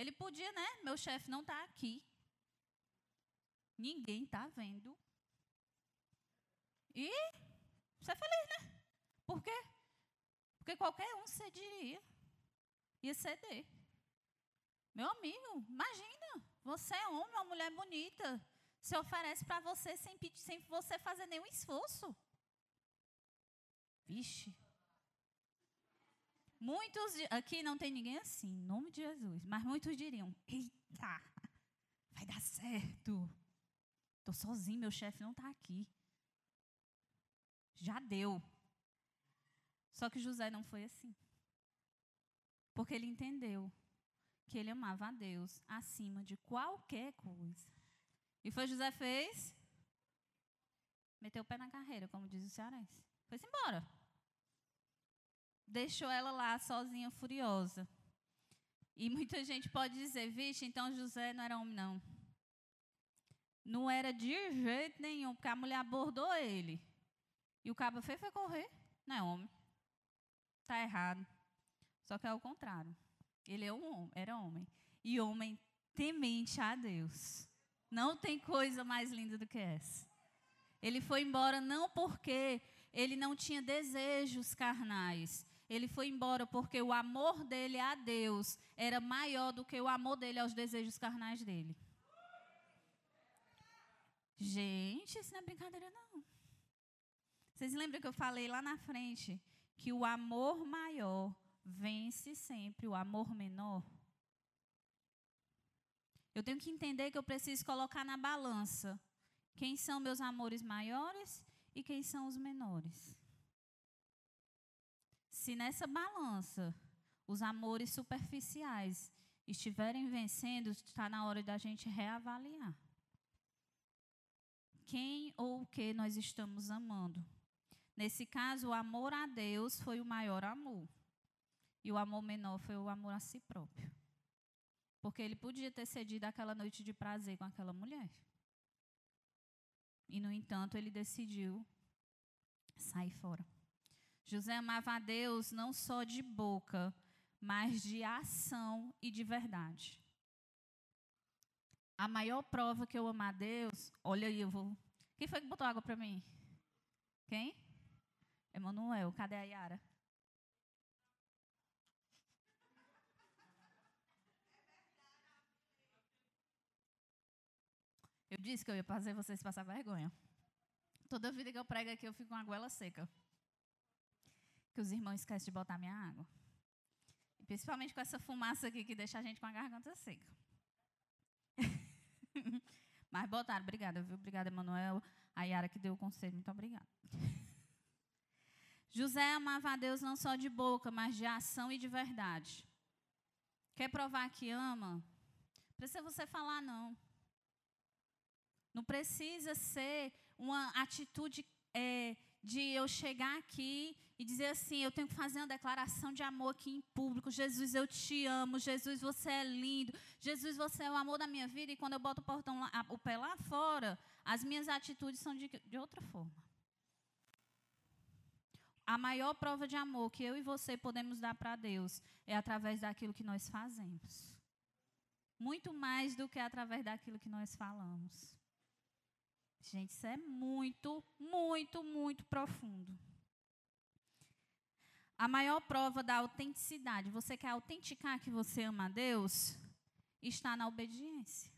Ele podia, né? Meu chefe não está aqui. Ninguém está vendo. E ser feliz, né? Por quê? Porque qualquer um cederia. Ia ceder. Meu amigo, imagina. Você é homem, uma mulher bonita. Se oferece para você sem, sem você fazer nenhum esforço. Vixe. Muitos, aqui não tem ninguém assim, em nome de Jesus, mas muitos diriam: Eita, vai dar certo. Estou sozinho, meu chefe não está aqui. Já deu. Só que José não foi assim. Porque ele entendeu que ele amava a Deus acima de qualquer coisa. E foi José fez? Meteu o pé na carreira, como diz o cearense. Foi-se embora. Deixou ela lá sozinha, furiosa. E muita gente pode dizer, vixe, então José não era homem, não. Não era de jeito nenhum, porque a mulher abordou ele. E o cabo fez foi correr. Não é homem. Está errado. Só que é o contrário. Ele é um, era homem. E homem temente a Deus. Não tem coisa mais linda do que essa. Ele foi embora não porque ele não tinha desejos carnais. Ele foi embora porque o amor dele a Deus era maior do que o amor dele aos desejos carnais dele. Gente, isso não é brincadeira, não. Vocês lembram que eu falei lá na frente que o amor maior vence sempre o amor menor? Eu tenho que entender que eu preciso colocar na balança quem são meus amores maiores e quem são os menores. Se nessa balança os amores superficiais estiverem vencendo, está na hora da gente reavaliar. Quem ou o que nós estamos amando? Nesse caso, o amor a Deus foi o maior amor. E o amor menor foi o amor a si próprio. Porque ele podia ter cedido aquela noite de prazer com aquela mulher. E, no entanto, ele decidiu sair fora. José amava a Deus não só de boca, mas de ação e de verdade. A maior prova que eu amo a Deus, olha aí, eu vou. Quem foi que botou água para mim? Quem? Emanuel, cadê a Yara? Eu disse que eu ia fazer vocês passar vergonha. Toda vida que eu prego aqui, eu fico com a goela seca. Que os irmãos esquecem de botar minha água. E principalmente com essa fumaça aqui que deixa a gente com a garganta seca. Mas botaram, obrigada, viu? Obrigada, Emanuel. A Yara que deu o conselho, muito obrigada. José amava a Deus não só de boca, mas de ação e de verdade. Quer provar que ama? Precisa você falar, não. Não precisa ser uma atitude é, de eu chegar aqui e dizer assim: eu tenho que fazer uma declaração de amor aqui em público. Jesus, eu te amo. Jesus, você é lindo. Jesus, você é o amor da minha vida. E quando eu boto o, portão lá, o pé lá fora, as minhas atitudes são de, de outra forma. A maior prova de amor que eu e você podemos dar para Deus é através daquilo que nós fazemos. Muito mais do que através daquilo que nós falamos. Gente, isso é muito, muito, muito profundo. A maior prova da autenticidade, você quer autenticar que você ama a Deus, está na obediência.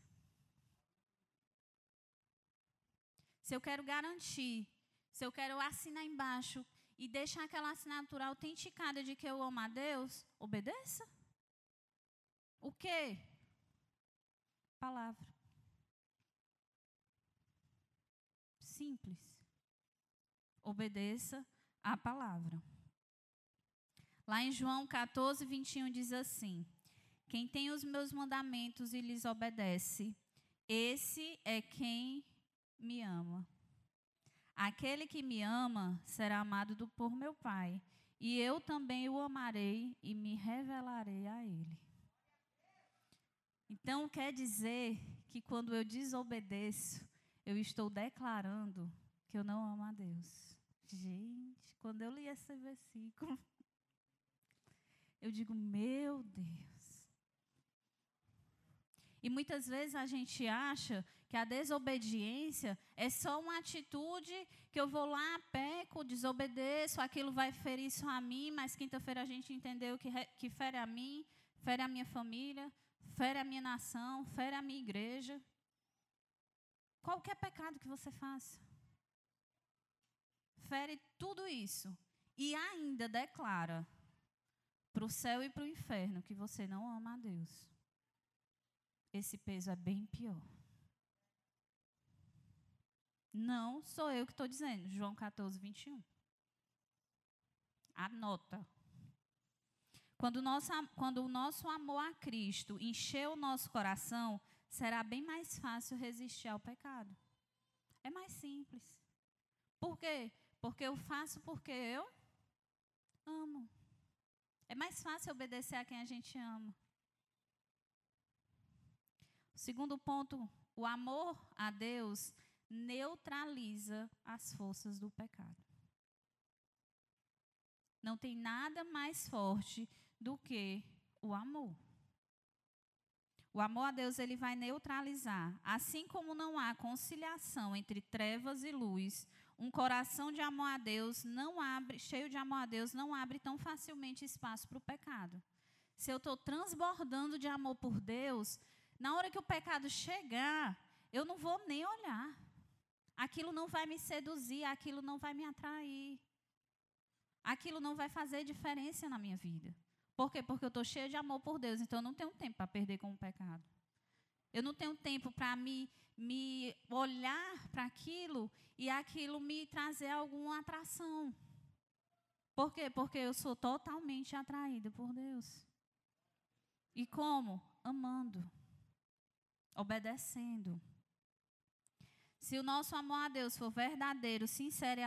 Se eu quero garantir, se eu quero assinar embaixo e deixar aquela assinatura autenticada de que eu amo a Deus, obedeça. O quê? Palavra. Simples. Obedeça a palavra. Lá em João 14, 21 diz assim: Quem tem os meus mandamentos e lhes obedece, esse é quem me ama. Aquele que me ama será amado do, por meu Pai, e eu também o amarei e me revelarei a ele. Então quer dizer que quando eu desobedeço, eu estou declarando que eu não amo a Deus. Gente, quando eu li esse versículo, eu digo, meu Deus. E muitas vezes a gente acha que a desobediência é só uma atitude que eu vou lá, peco, desobedeço, aquilo vai ferir só a mim, mas quinta-feira a gente entendeu que, que fere a mim, fere a minha família, fere a minha nação, fere a minha igreja. Qualquer pecado que você faça, fere tudo isso e ainda declara para o céu e para o inferno que você não ama a Deus esse peso é bem pior. Não sou eu que estou dizendo. João 14, 21. Anota. Quando o, nosso, quando o nosso amor a Cristo encher o nosso coração, será bem mais fácil resistir ao pecado. É mais simples. Por quê? Porque eu faço porque eu amo. É mais fácil obedecer a quem a gente ama. Segundo ponto, o amor a Deus neutraliza as forças do pecado. Não tem nada mais forte do que o amor. O amor a Deus ele vai neutralizar, assim como não há conciliação entre trevas e luz, um coração de amor a Deus não abre, cheio de amor a Deus, não abre tão facilmente espaço para o pecado. Se eu estou transbordando de amor por Deus, na hora que o pecado chegar, eu não vou nem olhar. Aquilo não vai me seduzir, aquilo não vai me atrair. Aquilo não vai fazer diferença na minha vida. Por quê? Porque eu estou cheia de amor por Deus, então eu não tenho tempo para perder com o pecado. Eu não tenho tempo para me, me olhar para aquilo e aquilo me trazer alguma atração. Por quê? Porque eu sou totalmente atraída por Deus. E como? Amando obedecendo. Se o nosso amor a Deus for verdadeiro, sincero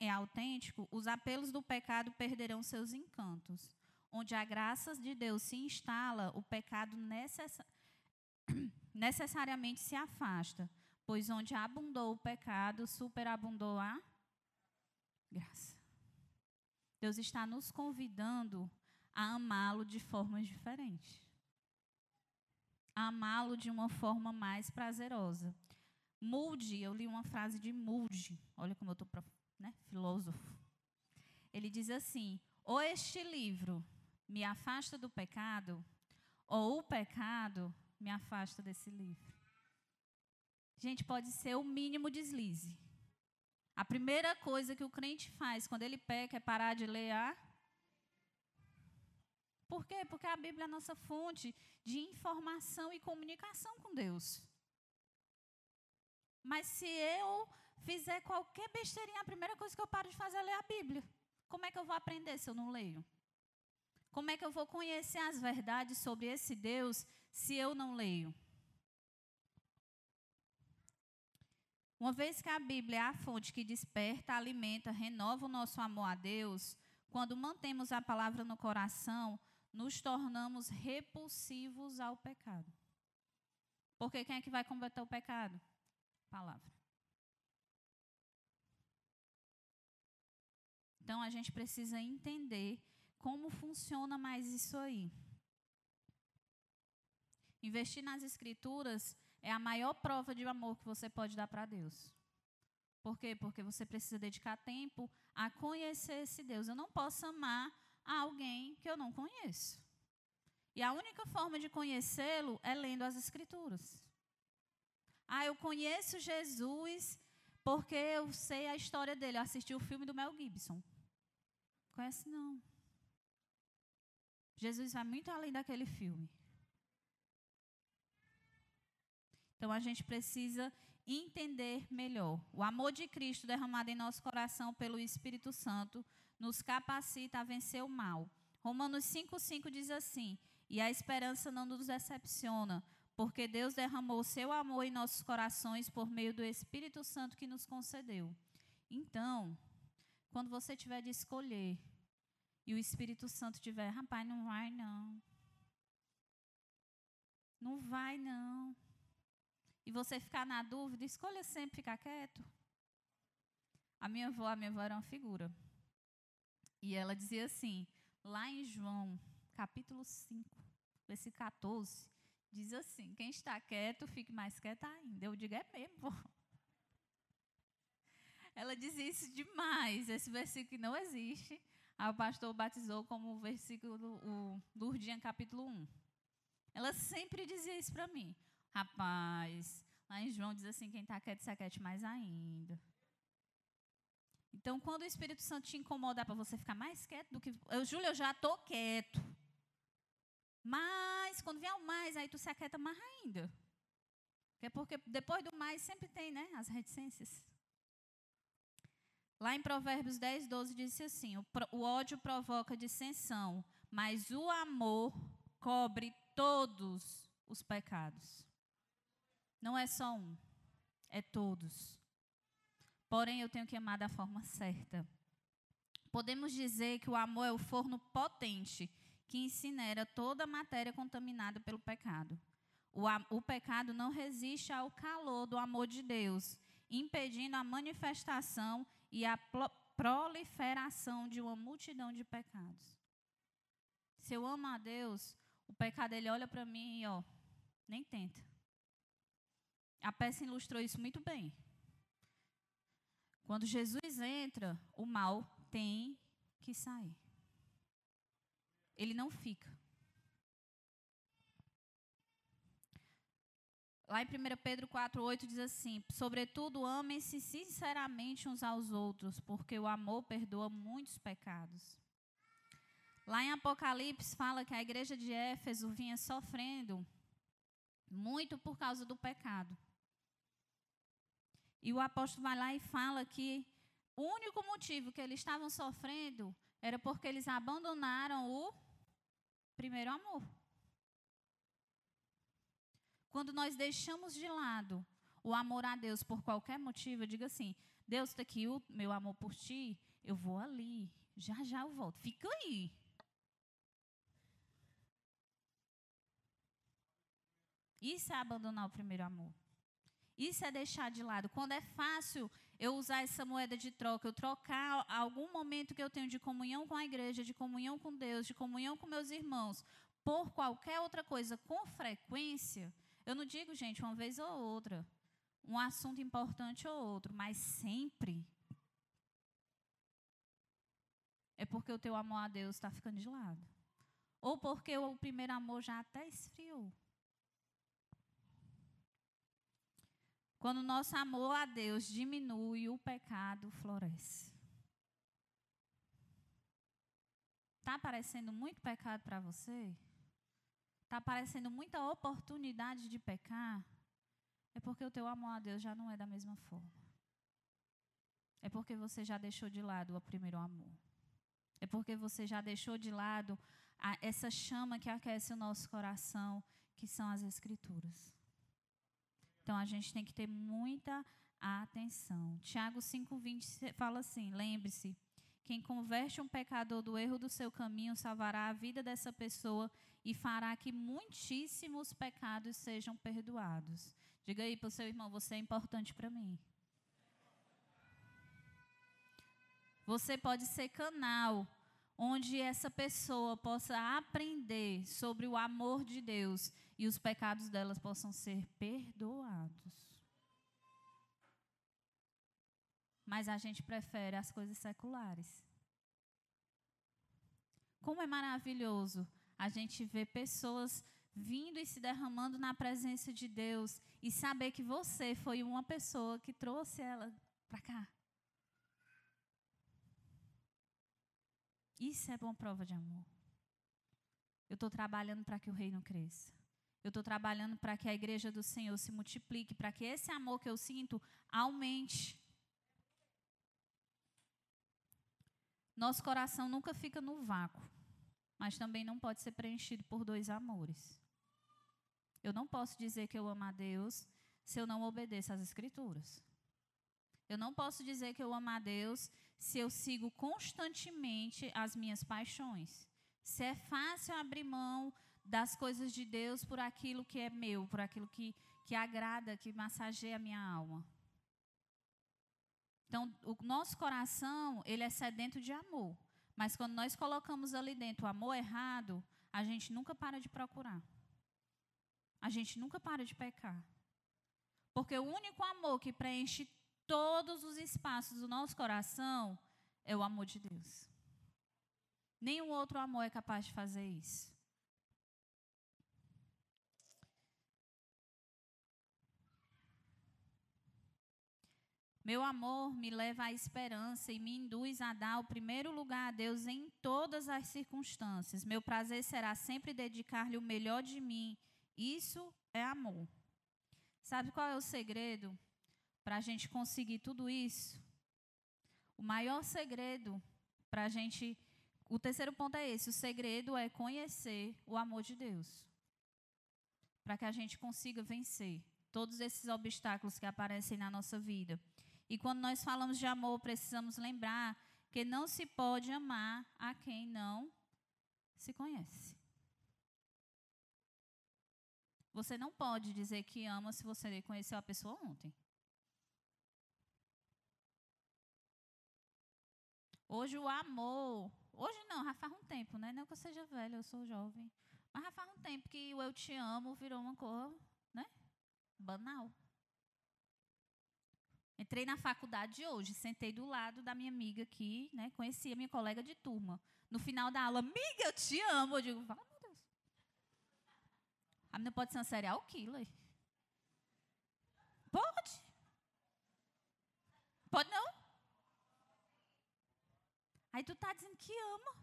e autêntico, os apelos do pecado perderão seus encantos. Onde a graça de Deus se instala, o pecado necess... necessariamente se afasta, pois onde abundou o pecado, superabundou a graça. Deus está nos convidando a amá-lo de formas diferentes amá-lo de uma forma mais prazerosa. Moody, eu li uma frase de Moody, olha como eu estou né, filósofo. Ele diz assim: ou este livro me afasta do pecado, ou o pecado me afasta desse livro. Gente, pode ser o mínimo deslize. A primeira coisa que o crente faz quando ele peca é parar de ler a por quê? Porque a Bíblia é a nossa fonte de informação e comunicação com Deus. Mas se eu fizer qualquer besteirinha, a primeira coisa que eu paro de fazer é ler a Bíblia. Como é que eu vou aprender se eu não leio? Como é que eu vou conhecer as verdades sobre esse Deus se eu não leio? Uma vez que a Bíblia é a fonte que desperta, alimenta, renova o nosso amor a Deus, quando mantemos a palavra no coração, nos tornamos repulsivos ao pecado. Porque quem é que vai combater o pecado? Palavra. Então a gente precisa entender como funciona mais isso aí. Investir nas escrituras é a maior prova de amor que você pode dar para Deus. Por quê? Porque você precisa dedicar tempo a conhecer esse Deus. Eu não posso amar alguém que eu não conheço. E a única forma de conhecê-lo é lendo as Escrituras. Ah, eu conheço Jesus porque eu sei a história dele. Eu assisti o filme do Mel Gibson. Conhece não. Jesus vai muito além daquele filme. Então a gente precisa entender melhor. O amor de Cristo derramado em nosso coração pelo Espírito Santo nos capacita a vencer o mal. Romanos 5,5 diz assim: E a esperança não nos decepciona, porque Deus derramou seu amor em nossos corações por meio do Espírito Santo que nos concedeu. Então, quando você tiver de escolher e o Espírito Santo tiver, rapaz, não vai não. Não vai não. E você ficar na dúvida, escolha sempre ficar quieto. A minha avó, a minha avó era uma figura. E ela dizia assim, lá em João, capítulo 5, versículo 14, diz assim: quem está quieto, fique mais quieto ainda. Eu digo, é mesmo. Ela diz isso demais. Esse versículo não existe. O pastor batizou como o versículo o, Lurdinha, capítulo 1. Ela sempre dizia isso para mim. Rapaz, lá em João diz assim: quem está quieto, se aquiete mais ainda. Então, quando o Espírito Santo te incomodar para você ficar mais quieto do que. Eu, Júlia, eu já estou quieto. Mas, quando vier o mais, aí tu se aquieta mais ainda. É porque depois do mais sempre tem, né? As reticências. Lá em Provérbios 10, 12 diz assim: o, o ódio provoca dissensão, mas o amor cobre todos os pecados. Não é só um, é todos. Porém, eu tenho que amar da forma certa. Podemos dizer que o amor é o forno potente que incinera toda a matéria contaminada pelo pecado. O, o pecado não resiste ao calor do amor de Deus, impedindo a manifestação e a proliferação de uma multidão de pecados. Se eu amo a Deus, o pecado ele olha para mim e ó, nem tenta. A peça ilustrou isso muito bem. Quando Jesus entra, o mal tem que sair. Ele não fica. Lá em 1 Pedro 4,8 diz assim: Sobretudo, amem-se sinceramente uns aos outros, porque o amor perdoa muitos pecados. Lá em Apocalipse fala que a igreja de Éfeso vinha sofrendo muito por causa do pecado. E o apóstolo vai lá e fala que o único motivo que eles estavam sofrendo era porque eles abandonaram o primeiro amor. Quando nós deixamos de lado o amor a Deus por qualquer motivo, eu digo assim: Deus está aqui, o meu amor por ti, eu vou ali, já já eu volto. Fica aí. Isso é abandonar o primeiro amor. Isso é deixar de lado. Quando é fácil eu usar essa moeda de troca, eu trocar algum momento que eu tenho de comunhão com a igreja, de comunhão com Deus, de comunhão com meus irmãos, por qualquer outra coisa com frequência, eu não digo, gente, uma vez ou outra, um assunto importante ou outro, mas sempre. É porque o teu amor a Deus está ficando de lado. Ou porque o primeiro amor já até esfriou. Quando o nosso amor a Deus diminui, o pecado floresce. Está aparecendo muito pecado para você? Está aparecendo muita oportunidade de pecar, é porque o teu amor a Deus já não é da mesma forma. É porque você já deixou de lado o primeiro amor. É porque você já deixou de lado a, essa chama que aquece o nosso coração, que são as Escrituras. Então a gente tem que ter muita atenção. Tiago 5,20 fala assim: lembre-se, quem converte um pecador do erro do seu caminho salvará a vida dessa pessoa e fará que muitíssimos pecados sejam perdoados. Diga aí para o seu irmão: você é importante para mim. Você pode ser canal onde essa pessoa possa aprender sobre o amor de Deus e os pecados delas possam ser perdoados. Mas a gente prefere as coisas seculares. Como é maravilhoso a gente vê pessoas vindo e se derramando na presença de Deus e saber que você foi uma pessoa que trouxe ela para cá. Isso é bom prova de amor. Eu estou trabalhando para que o reino cresça. Eu estou trabalhando para que a igreja do Senhor se multiplique, para que esse amor que eu sinto aumente. Nosso coração nunca fica no vácuo mas também não pode ser preenchido por dois amores. Eu não posso dizer que eu amo a Deus se eu não obedeço às Escrituras. Eu não posso dizer que eu amo a Deus se eu sigo constantemente as minhas paixões. Se é fácil abrir mão das coisas de Deus por aquilo que é meu, por aquilo que, que agrada, que massageia a minha alma. Então, o nosso coração, ele é sedento de amor. Mas quando nós colocamos ali dentro o amor errado, a gente nunca para de procurar. a gente nunca para de pecar. Porque o único amor que preenche todos os espaços do nosso coração é o amor de Deus. Nenhum outro amor é capaz de fazer isso. Meu amor me leva à esperança e me induz a dar o primeiro lugar a Deus em todas as circunstâncias. Meu prazer será sempre dedicar-lhe o melhor de mim. Isso é amor. Sabe qual é o segredo para a gente conseguir tudo isso? O maior segredo para a gente. O terceiro ponto é esse: o segredo é conhecer o amor de Deus. Para que a gente consiga vencer todos esses obstáculos que aparecem na nossa vida. E quando nós falamos de amor, precisamos lembrar que não se pode amar a quem não se conhece. Você não pode dizer que ama se você conheceu a pessoa ontem. Hoje o amor. Hoje não, já faz um tempo, né? Não que eu seja velha, eu sou jovem. Mas já faz um tempo que o eu te amo virou uma coisa, né? Banal. Entrei na faculdade hoje, sentei do lado da minha amiga aqui, né? Conheci a minha colega de turma. No final da aula, amiga, eu te amo. Eu digo, fala, meu Deus. A menina pode ser uma serial killer. Pode. Pode não? Aí tu tá dizendo que ama.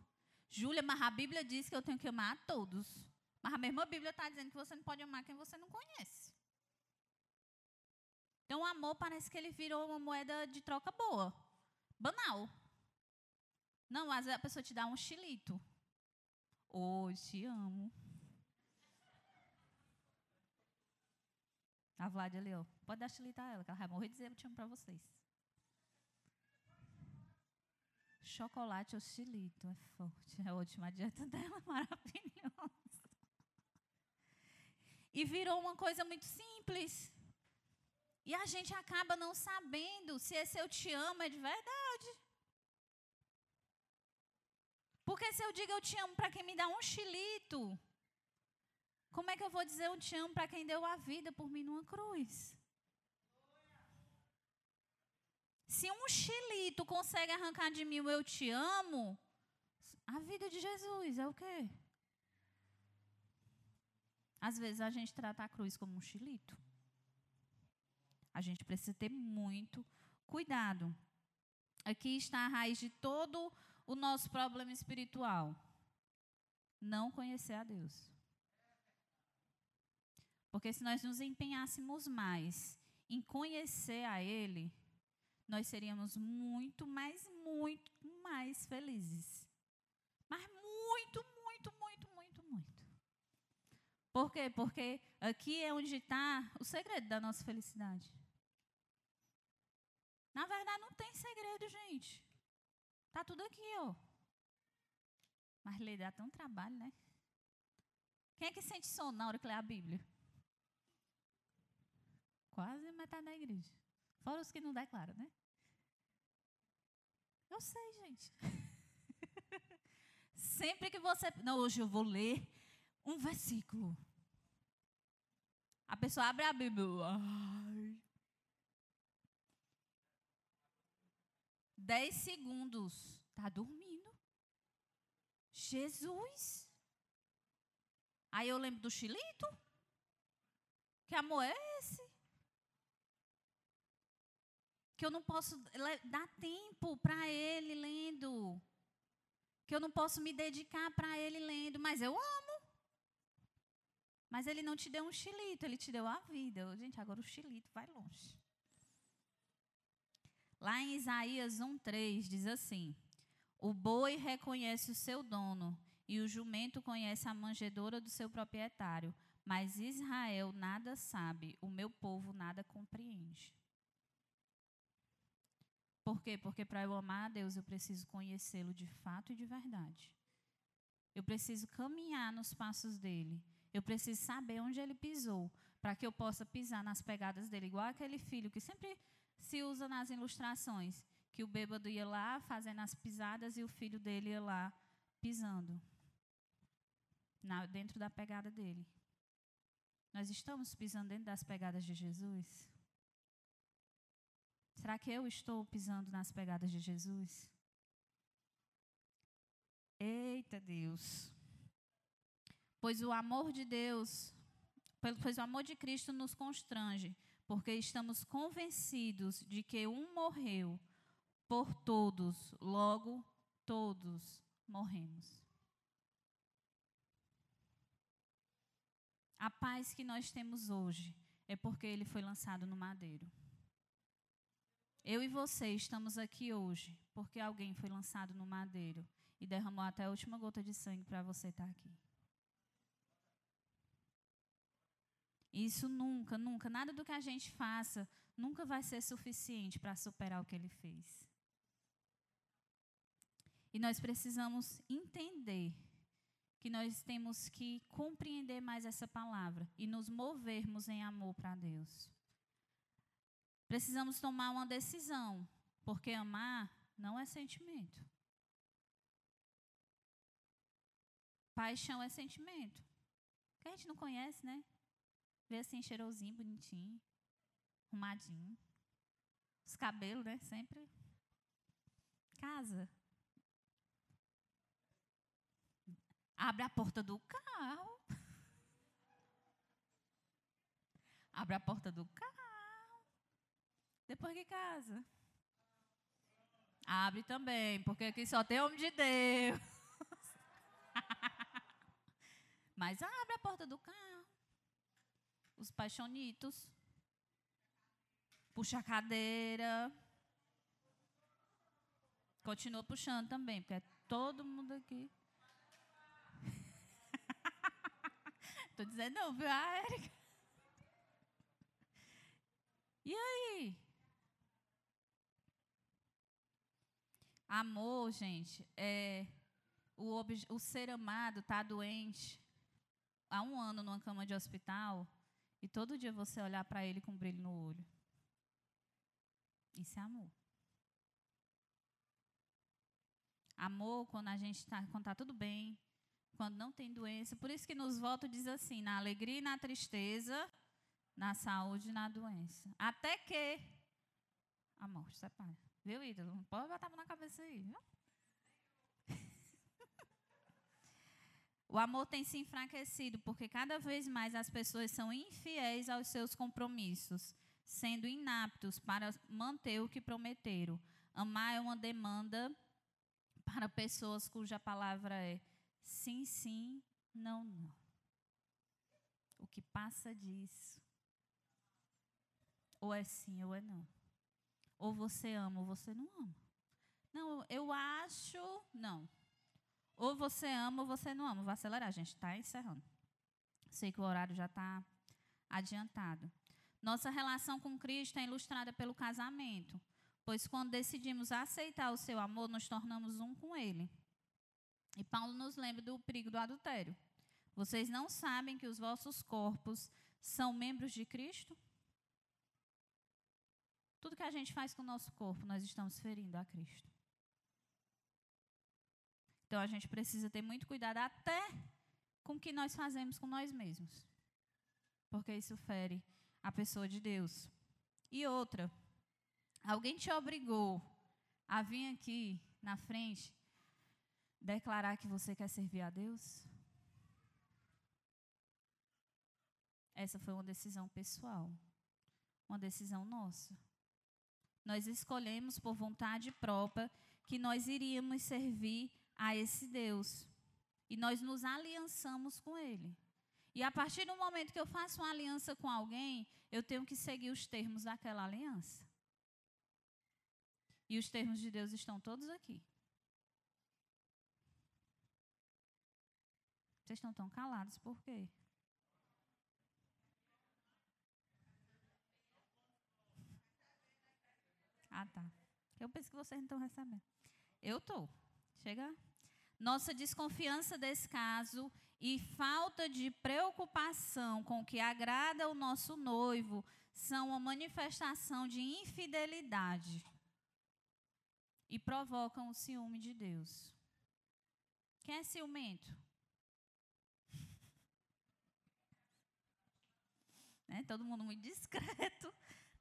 Júlia, mas a Bíblia diz que eu tenho que amar a todos. Mas a mesma Bíblia está dizendo que você não pode amar quem você não conhece. Então, o amor parece que ele virou uma moeda de troca boa. Banal. Não, às vezes a pessoa te dá um chilito. Oi, oh, te amo. A Vlad ali, ó. Pode dar chilito a ela, que ela vai morrer e dizer eu te amo para vocês. Chocolate ou chilito, é forte. É a última dieta dela, maravilhosa. E virou uma coisa muito simples. E a gente acaba não sabendo se esse eu te amo é de verdade. Porque se eu digo eu te amo para quem me dá um chilito, como é que eu vou dizer eu te amo para quem deu a vida por mim numa cruz? Se um chilito consegue arrancar de mim o eu te amo, a vida de Jesus é o quê? Às vezes a gente trata a cruz como um chilito. A gente precisa ter muito cuidado. Aqui está a raiz de todo o nosso problema espiritual. Não conhecer a Deus. Porque se nós nos empenhássemos mais em conhecer a Ele, nós seríamos muito, mais, muito mais felizes. Mas muito, muito, muito, muito, muito. Por quê? Porque aqui é onde está o segredo da nossa felicidade. Na verdade, não tem segredo, gente. Tá tudo aqui, ó. Mas ler dá tão trabalho, né? Quem é que sente sono na hora que lê a Bíblia? Quase metade da igreja. Fora os que não declaram, né? Eu sei, gente. Sempre que você. Não, hoje eu vou ler um versículo. A pessoa abre a Bíblia. Ai, Dez segundos. Está dormindo. Jesus. Aí eu lembro do Chilito. Que amor é esse? Que eu não posso dar tempo para ele lendo. Que eu não posso me dedicar para ele lendo. Mas eu amo. Mas ele não te deu um chilito, ele te deu a vida. Gente, agora o chilito vai longe. Lá em Isaías 1:3 diz assim: O boi reconhece o seu dono e o jumento conhece a manjedoura do seu proprietário, mas Israel nada sabe, o meu povo nada compreende. Por quê? Porque para eu amar a Deus eu preciso conhecê-lo de fato e de verdade. Eu preciso caminhar nos passos dele. Eu preciso saber onde ele pisou, para que eu possa pisar nas pegadas dele, igual aquele filho que sempre se usa nas ilustrações, que o bêbado ia lá fazendo as pisadas e o filho dele ia lá pisando na, dentro da pegada dele. Nós estamos pisando dentro das pegadas de Jesus? Será que eu estou pisando nas pegadas de Jesus? Eita Deus. Pois o amor de Deus, pois o amor de Cristo nos constrange, porque estamos convencidos de que um morreu por todos, logo todos morremos. A paz que nós temos hoje é porque ele foi lançado no madeiro. Eu e você estamos aqui hoje porque alguém foi lançado no madeiro e derramou até a última gota de sangue para você estar aqui. Isso nunca, nunca, nada do que a gente faça nunca vai ser suficiente para superar o que ele fez. E nós precisamos entender que nós temos que compreender mais essa palavra e nos movermos em amor para Deus. Precisamos tomar uma decisão, porque amar não é sentimento. Paixão é sentimento. Que a gente não conhece, né? Vê assim, cheirosinho, bonitinho, arrumadinho. Os cabelos, né? Sempre. Casa. Abre a porta do carro. Abre a porta do carro. Depois que casa. Abre também, porque aqui só tem homem de Deus. Mas abre a porta do carro. Os paixonitos. Puxa a cadeira. Continua puxando também, porque é todo mundo aqui. Estou dizendo não, viu, a Érica? E aí? Amor, gente, é o, o ser amado está doente há um ano numa cama de hospital e todo dia você olhar para ele com um brilho no olho. Isso é amor. Amor quando a gente está, está tudo bem, quando não tem doença. Por isso que nos votos diz assim: na alegria e na tristeza, na saúde e na doença. Até que a morte separa. Viu, ídolo? Pode botar na cabeça aí. Viu? O amor tem se enfraquecido porque cada vez mais as pessoas são infiéis aos seus compromissos, sendo inaptos para manter o que prometeram. Amar é uma demanda para pessoas cuja palavra é sim, sim, não, não. O que passa disso. Ou é sim ou é não. Ou você ama ou você não ama. Não, eu acho. Não. Ou você ama ou você não ama. Vou acelerar, gente. Está encerrando. Sei que o horário já está adiantado. Nossa relação com Cristo é ilustrada pelo casamento, pois quando decidimos aceitar o seu amor, nos tornamos um com Ele. E Paulo nos lembra do perigo do adultério. Vocês não sabem que os vossos corpos são membros de Cristo? Tudo que a gente faz com o nosso corpo, nós estamos ferindo a Cristo. Então a gente precisa ter muito cuidado até com o que nós fazemos com nós mesmos. Porque isso fere a pessoa de Deus. E outra, alguém te obrigou a vir aqui na frente declarar que você quer servir a Deus? Essa foi uma decisão pessoal, uma decisão nossa. Nós escolhemos por vontade própria que nós iríamos servir a esse Deus. E nós nos aliançamos com Ele. E a partir do momento que eu faço uma aliança com alguém, eu tenho que seguir os termos daquela aliança. E os termos de Deus estão todos aqui. Vocês estão tão calados, por quê? Ah, tá. Eu penso que vocês não estão recebendo. Eu estou. Chega. Nossa desconfiança desse caso e falta de preocupação com o que agrada o nosso noivo são uma manifestação de infidelidade e provocam o ciúme de Deus. Quem é ciumento? Né? Todo mundo muito discreto.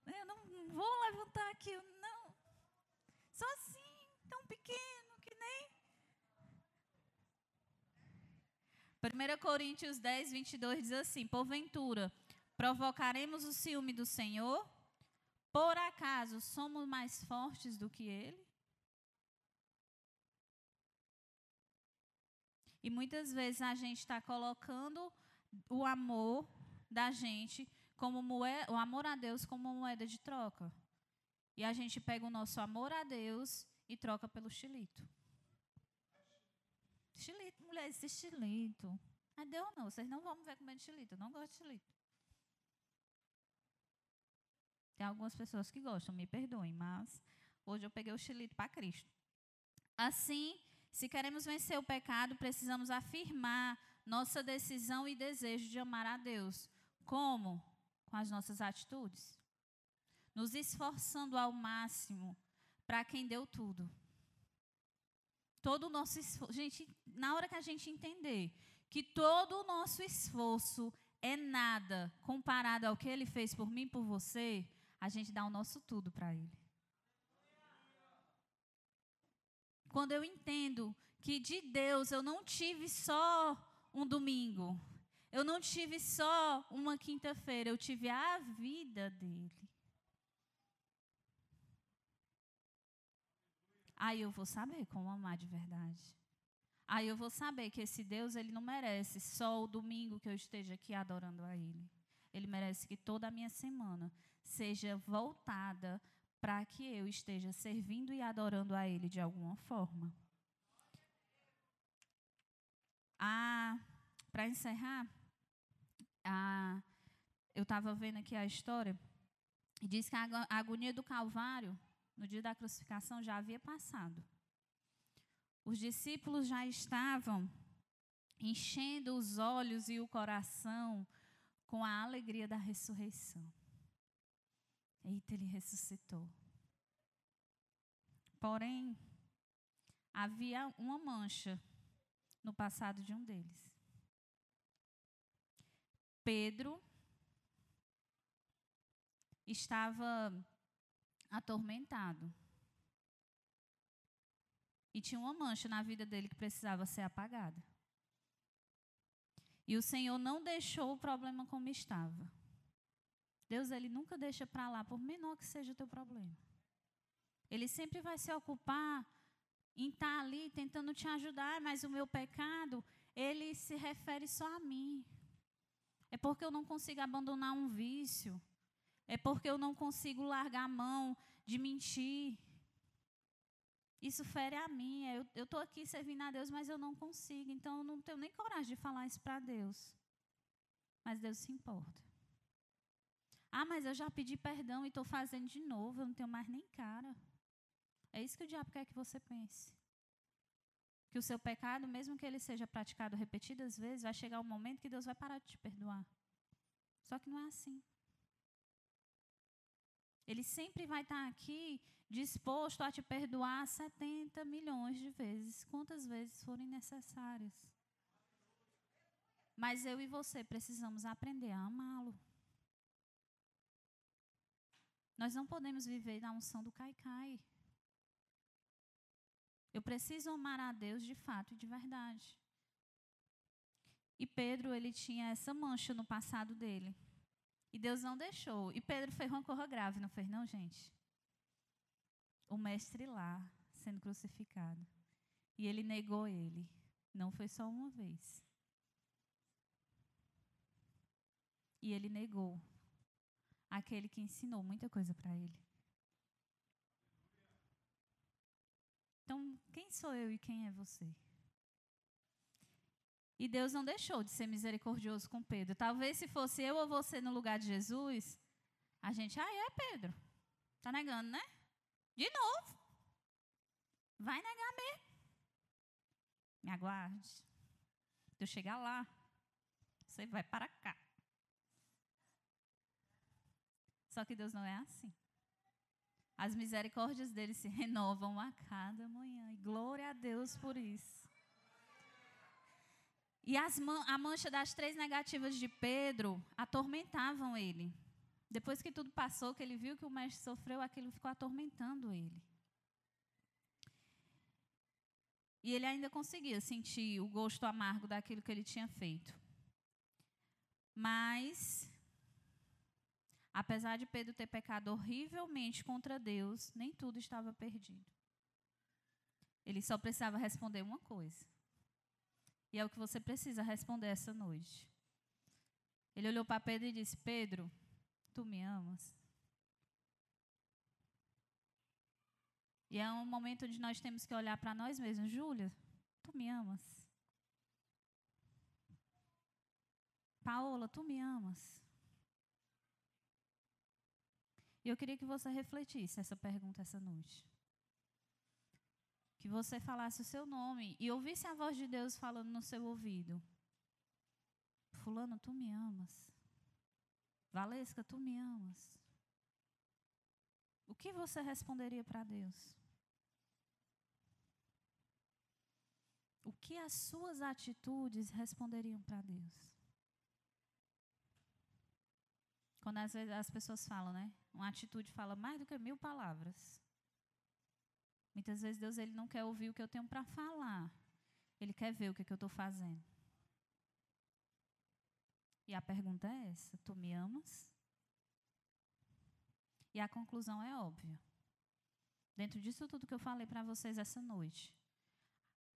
Né? Eu não vou levantar aqui, não. Só assim, tão pequeno que nem. 1 Coríntios 10, 22 diz assim: Porventura, provocaremos o ciúme do Senhor? Por acaso somos mais fortes do que Ele? E muitas vezes a gente está colocando o amor da gente como moeda, o amor a Deus como moeda de troca. E a gente pega o nosso amor a Deus e troca pelo xilito. Xilito, mulher, esse xilito. Ah, deu não, vocês não vão me ver comendo xilito, eu não gosto de xilito. Tem algumas pessoas que gostam, me perdoem, mas hoje eu peguei o xilito para Cristo. Assim, se queremos vencer o pecado, precisamos afirmar nossa decisão e desejo de amar a Deus. Como? Com as nossas atitudes. Nos esforçando ao máximo para quem deu tudo. Todo o nosso esforço. Gente, na hora que a gente entender que todo o nosso esforço é nada comparado ao que ele fez por mim por você, a gente dá o nosso tudo para ele. Quando eu entendo que de Deus eu não tive só um domingo, eu não tive só uma quinta-feira, eu tive a vida dele. Aí eu vou saber como amar de verdade. Aí eu vou saber que esse Deus, ele não merece só o domingo que eu esteja aqui adorando a ele. Ele merece que toda a minha semana seja voltada para que eu esteja servindo e adorando a Ele de alguma forma. Ah, para encerrar, ah, eu estava vendo aqui a história e diz que a agonia do Calvário, no dia da crucificação, já havia passado. Os discípulos já estavam enchendo os olhos e o coração com a alegria da ressurreição. Eita, ele ressuscitou. Porém, havia uma mancha no passado de um deles. Pedro estava atormentado. E tinha uma mancha na vida dele que precisava ser apagada. E o Senhor não deixou o problema como estava. Deus ele nunca deixa para lá, por menor que seja o teu problema. Ele sempre vai se ocupar em estar tá ali tentando te ajudar, mas o meu pecado, ele se refere só a mim. É porque eu não consigo abandonar um vício. É porque eu não consigo largar a mão de mentir. Isso fere a mim. É, eu estou aqui servindo a Deus, mas eu não consigo. Então eu não tenho nem coragem de falar isso para Deus. Mas Deus se importa. Ah, mas eu já pedi perdão e estou fazendo de novo, eu não tenho mais nem cara. É isso que o diabo quer que você pense. Que o seu pecado, mesmo que ele seja praticado repetidas vezes, vai chegar um momento que Deus vai parar de te perdoar. Só que não é assim. Ele sempre vai estar aqui disposto a te perdoar 70 milhões de vezes, quantas vezes forem necessárias. Mas eu e você precisamos aprender a amá-lo. Nós não podemos viver na unção do cai-cai. Eu preciso amar a Deus de fato e de verdade. E Pedro, ele tinha essa mancha no passado dele. E Deus não deixou. E Pedro fez uma corra grave, não fez não, gente? O mestre lá, sendo crucificado. E ele negou ele. Não foi só uma vez. E ele negou aquele que ensinou muita coisa para ele. Então, quem sou eu e quem é você? E Deus não deixou de ser misericordioso com Pedro. Talvez se fosse eu ou você no lugar de Jesus, a gente, ah, é Pedro. Tá negando, né? De novo. Vai negar mesmo. Me aguarde. Eu chegar lá, você vai para cá. Só que Deus não é assim. As misericórdias dele se renovam a cada manhã. E glória a Deus por isso. E as, a mancha das três negativas de Pedro atormentavam ele. Depois que tudo passou, que ele viu que o mestre sofreu, aquilo ficou atormentando ele. E ele ainda conseguia sentir o gosto amargo daquilo que ele tinha feito. Mas, apesar de Pedro ter pecado horrivelmente contra Deus, nem tudo estava perdido. Ele só precisava responder uma coisa. E é o que você precisa responder essa noite. Ele olhou para Pedro e disse: Pedro, tu me amas? E é um momento onde nós temos que olhar para nós mesmos. Júlia, tu me amas? Paola, tu me amas? E eu queria que você refletisse essa pergunta essa noite. Que você falasse o seu nome e ouvisse a voz de Deus falando no seu ouvido. Fulano, tu me amas. Valesca, tu me amas. O que você responderia para Deus? o que as suas atitudes responderiam para Deus? Quando às vezes as pessoas falam, né? Uma atitude fala mais do que mil palavras. Muitas vezes Deus ele não quer ouvir o que eu tenho para falar. Ele quer ver o que, que eu estou fazendo. E a pergunta é essa: Tu me amas? E a conclusão é óbvia. Dentro disso tudo que eu falei para vocês essa noite,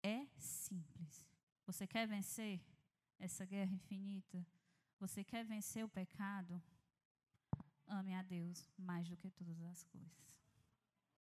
é simples. Você quer vencer essa guerra infinita? Você quer vencer o pecado? Ame a Deus mais do que todas as coisas.